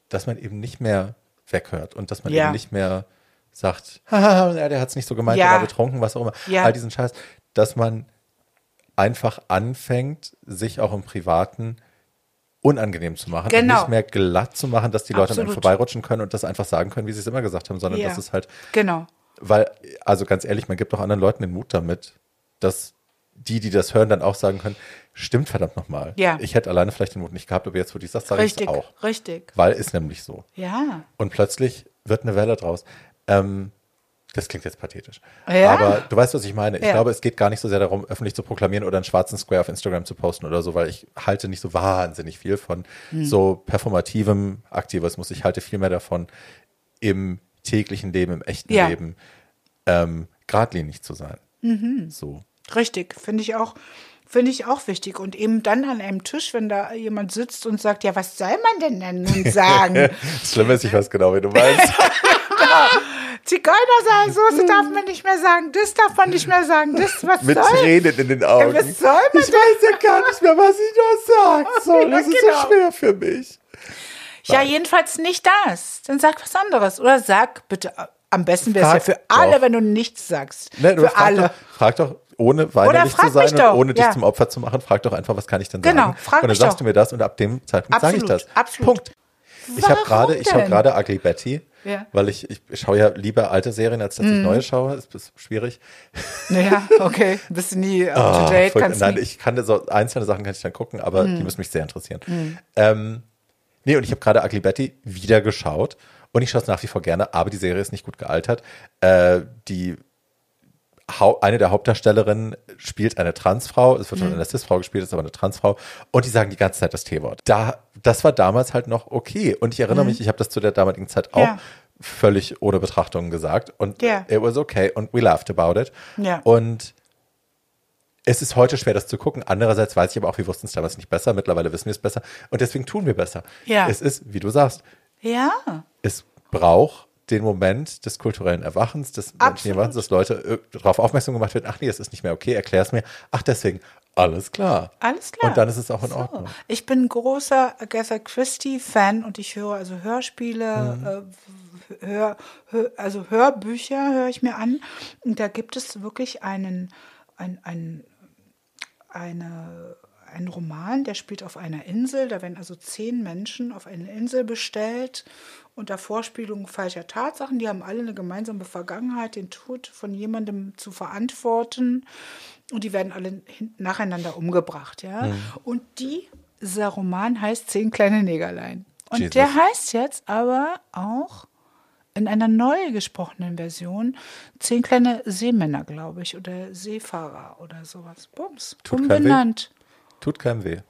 dass man eben nicht mehr weghört und dass man ja. eben nicht mehr sagt, (laughs) Haha, der hat es nicht so gemeint, ja. oder betrunken, was auch immer. Ja. All diesen Scheiß, dass man einfach anfängt, sich auch im Privaten unangenehm zu machen
genau.
und nicht mehr glatt zu machen, dass die Leute Absolut. dann vorbeirutschen können und das einfach sagen können, wie sie es immer gesagt haben, sondern ja. das ist halt
genau.
Weil also ganz ehrlich, man gibt auch anderen Leuten den Mut damit, dass die, die das hören, dann auch sagen können, stimmt verdammt nochmal.
Ja.
Ich hätte alleine vielleicht den Mut nicht gehabt, aber jetzt, wo du sagst, sage ich es auch.
Richtig.
Weil ist nämlich so.
Ja.
Und plötzlich wird eine Welle draus. Ähm, das klingt jetzt pathetisch.
Ja.
Aber du weißt, was ich meine. Ich
ja.
glaube, es geht gar nicht so sehr darum, öffentlich zu proklamieren oder einen schwarzen Square auf Instagram zu posten oder so, weil ich halte nicht so wahnsinnig viel von hm. so performativem Aktivismus. Ich halte viel mehr davon, im täglichen Leben, im echten ja. Leben ähm, geradlinig zu sein.
Mhm.
So.
Richtig, finde ich auch. Finde ich auch wichtig. Und eben dann an einem Tisch, wenn da jemand sitzt und sagt, ja, was soll man denn dann nun (laughs) sagen?
das Schlimme ist, ich weiß genau, wie du meinst. (laughs) (laughs)
genau. Zigeunersoße darf man nicht mehr sagen, das darf man nicht mehr sagen, das was
Mit
soll?
Tränen in den Augen.
was soll man
ich weiß ja gar nicht mehr, was ich noch sagen (laughs) soll. Das ja, ist genau. so schwer für mich.
Ja, jedenfalls nicht das. Dann sag was anderes. Oder sag bitte, am besten wäre es ja für alle, doch. wenn du nichts sagst.
Ne,
für
frag
alle.
Doch, frag doch, ohne weinerlich zu sein und ohne dich
ja.
zum Opfer zu machen, frag doch einfach, was kann ich denn
genau,
sagen?
Frag
und dann sagst doch. du mir das und ab dem Zeitpunkt sage ich das.
Absolut.
Punkt. Ich habe gerade, ich gerade Ugly Betty,
ja.
weil ich, ich schaue ja lieber alte Serien, als dass ich mm. neue schaue. Das ist schwierig.
Ja, okay. (laughs) Bist du nie up to
oh,
date?
Voll, nein, ich kann so einzelne Sachen kann ich dann gucken, aber mm. die müssen mich sehr interessieren. Mm. Ähm, nee, und ich habe gerade Ugly Betty wieder geschaut und ich schaue es nach wie vor gerne, aber die Serie ist nicht gut gealtert. Äh, die eine der Hauptdarstellerinnen spielt eine Transfrau, es wird von mhm. einer Cis-Frau gespielt, ist aber eine Transfrau und die sagen die ganze Zeit das T-Wort. Da, das war damals halt noch okay und ich erinnere mhm. mich, ich habe das zu der damaligen Zeit auch ja. völlig ohne Betrachtungen gesagt und
ja.
it was okay und we laughed about it.
Ja.
Und es ist heute schwer, das zu gucken. Andererseits weiß ich aber auch, wir wussten es damals nicht besser. Mittlerweile wissen wir es besser. Und deswegen tun wir besser.
Ja.
Es ist, wie du sagst.
Ja.
Es braucht den Moment des kulturellen Erwachens, des Erwachens, dass Leute darauf aufmerksam gemacht werden, ach nee, es ist nicht mehr okay, erklär es mir. Ach, deswegen, alles klar.
Alles klar.
Und dann ist es auch in
so.
Ordnung.
Ich bin großer Agatha Christie-Fan und ich höre also Hörspiele, mhm. äh, hör, hör, also Hörbücher höre ich mir an. Und da gibt es wirklich einen, ein, ein, eine ein Roman, der spielt auf einer Insel. Da werden also zehn Menschen auf eine Insel bestellt unter Vorspielung falscher Tatsachen. Die haben alle eine gemeinsame Vergangenheit, den Tod von jemandem zu verantworten. Und die werden alle nacheinander umgebracht. Ja? Mhm. Und die, dieser Roman heißt Zehn kleine Negerlein. Und Jesus. der heißt jetzt aber auch in einer neu gesprochenen Version Zehn kleine Seemänner, glaube ich, oder Seefahrer oder sowas. Bums.
Tut
umbenannt.
Kein Tut keinem weh.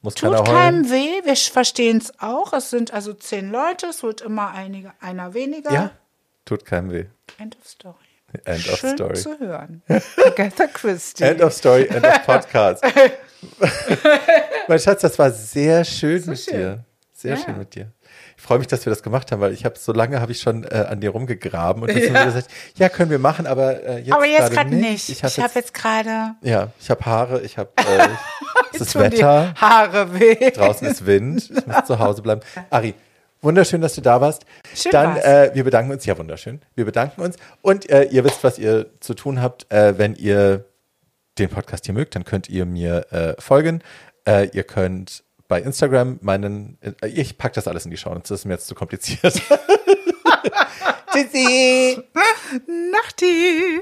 Muss
Tut keinem weh, wir verstehen es auch. Es sind also zehn Leute, es wird immer einige, einer weniger.
Ja, tut keinem weh.
End of Story.
End
Schön
of Story.
zu hören. (laughs) Agatha Christie.
End of Story, End of Podcast. (laughs) mein Schatz, das war sehr schön so mit schön. dir. Sehr ja. schön mit dir. Ich freue mich, dass wir das gemacht haben, weil ich habe so lange habe ich schon äh, an dir rumgegraben und immer gesagt, ja, können wir machen, aber äh, jetzt
Aber jetzt
gerade
gerade nicht.
Ich habe
habe
jetzt,
jetzt gerade
ja, ich habe Haare, ich habe äh, (laughs) es ist Wetter,
Haare weh.
draußen ist Wind, ich muss zu Hause bleiben. Ari, wunderschön, dass du da warst.
Schön
Dann, äh, wir bedanken uns, ja wunderschön. Wir bedanken uns und äh, ihr wisst, was ihr zu tun habt, äh, wenn ihr den Podcast hier mögt, dann könnt ihr mir äh, folgen. Äh, ihr könnt bei Instagram meinen, äh, ich packe das alles in die Show, das ist mir jetzt zu kompliziert. (laughs) Tschüssi!
Nachti.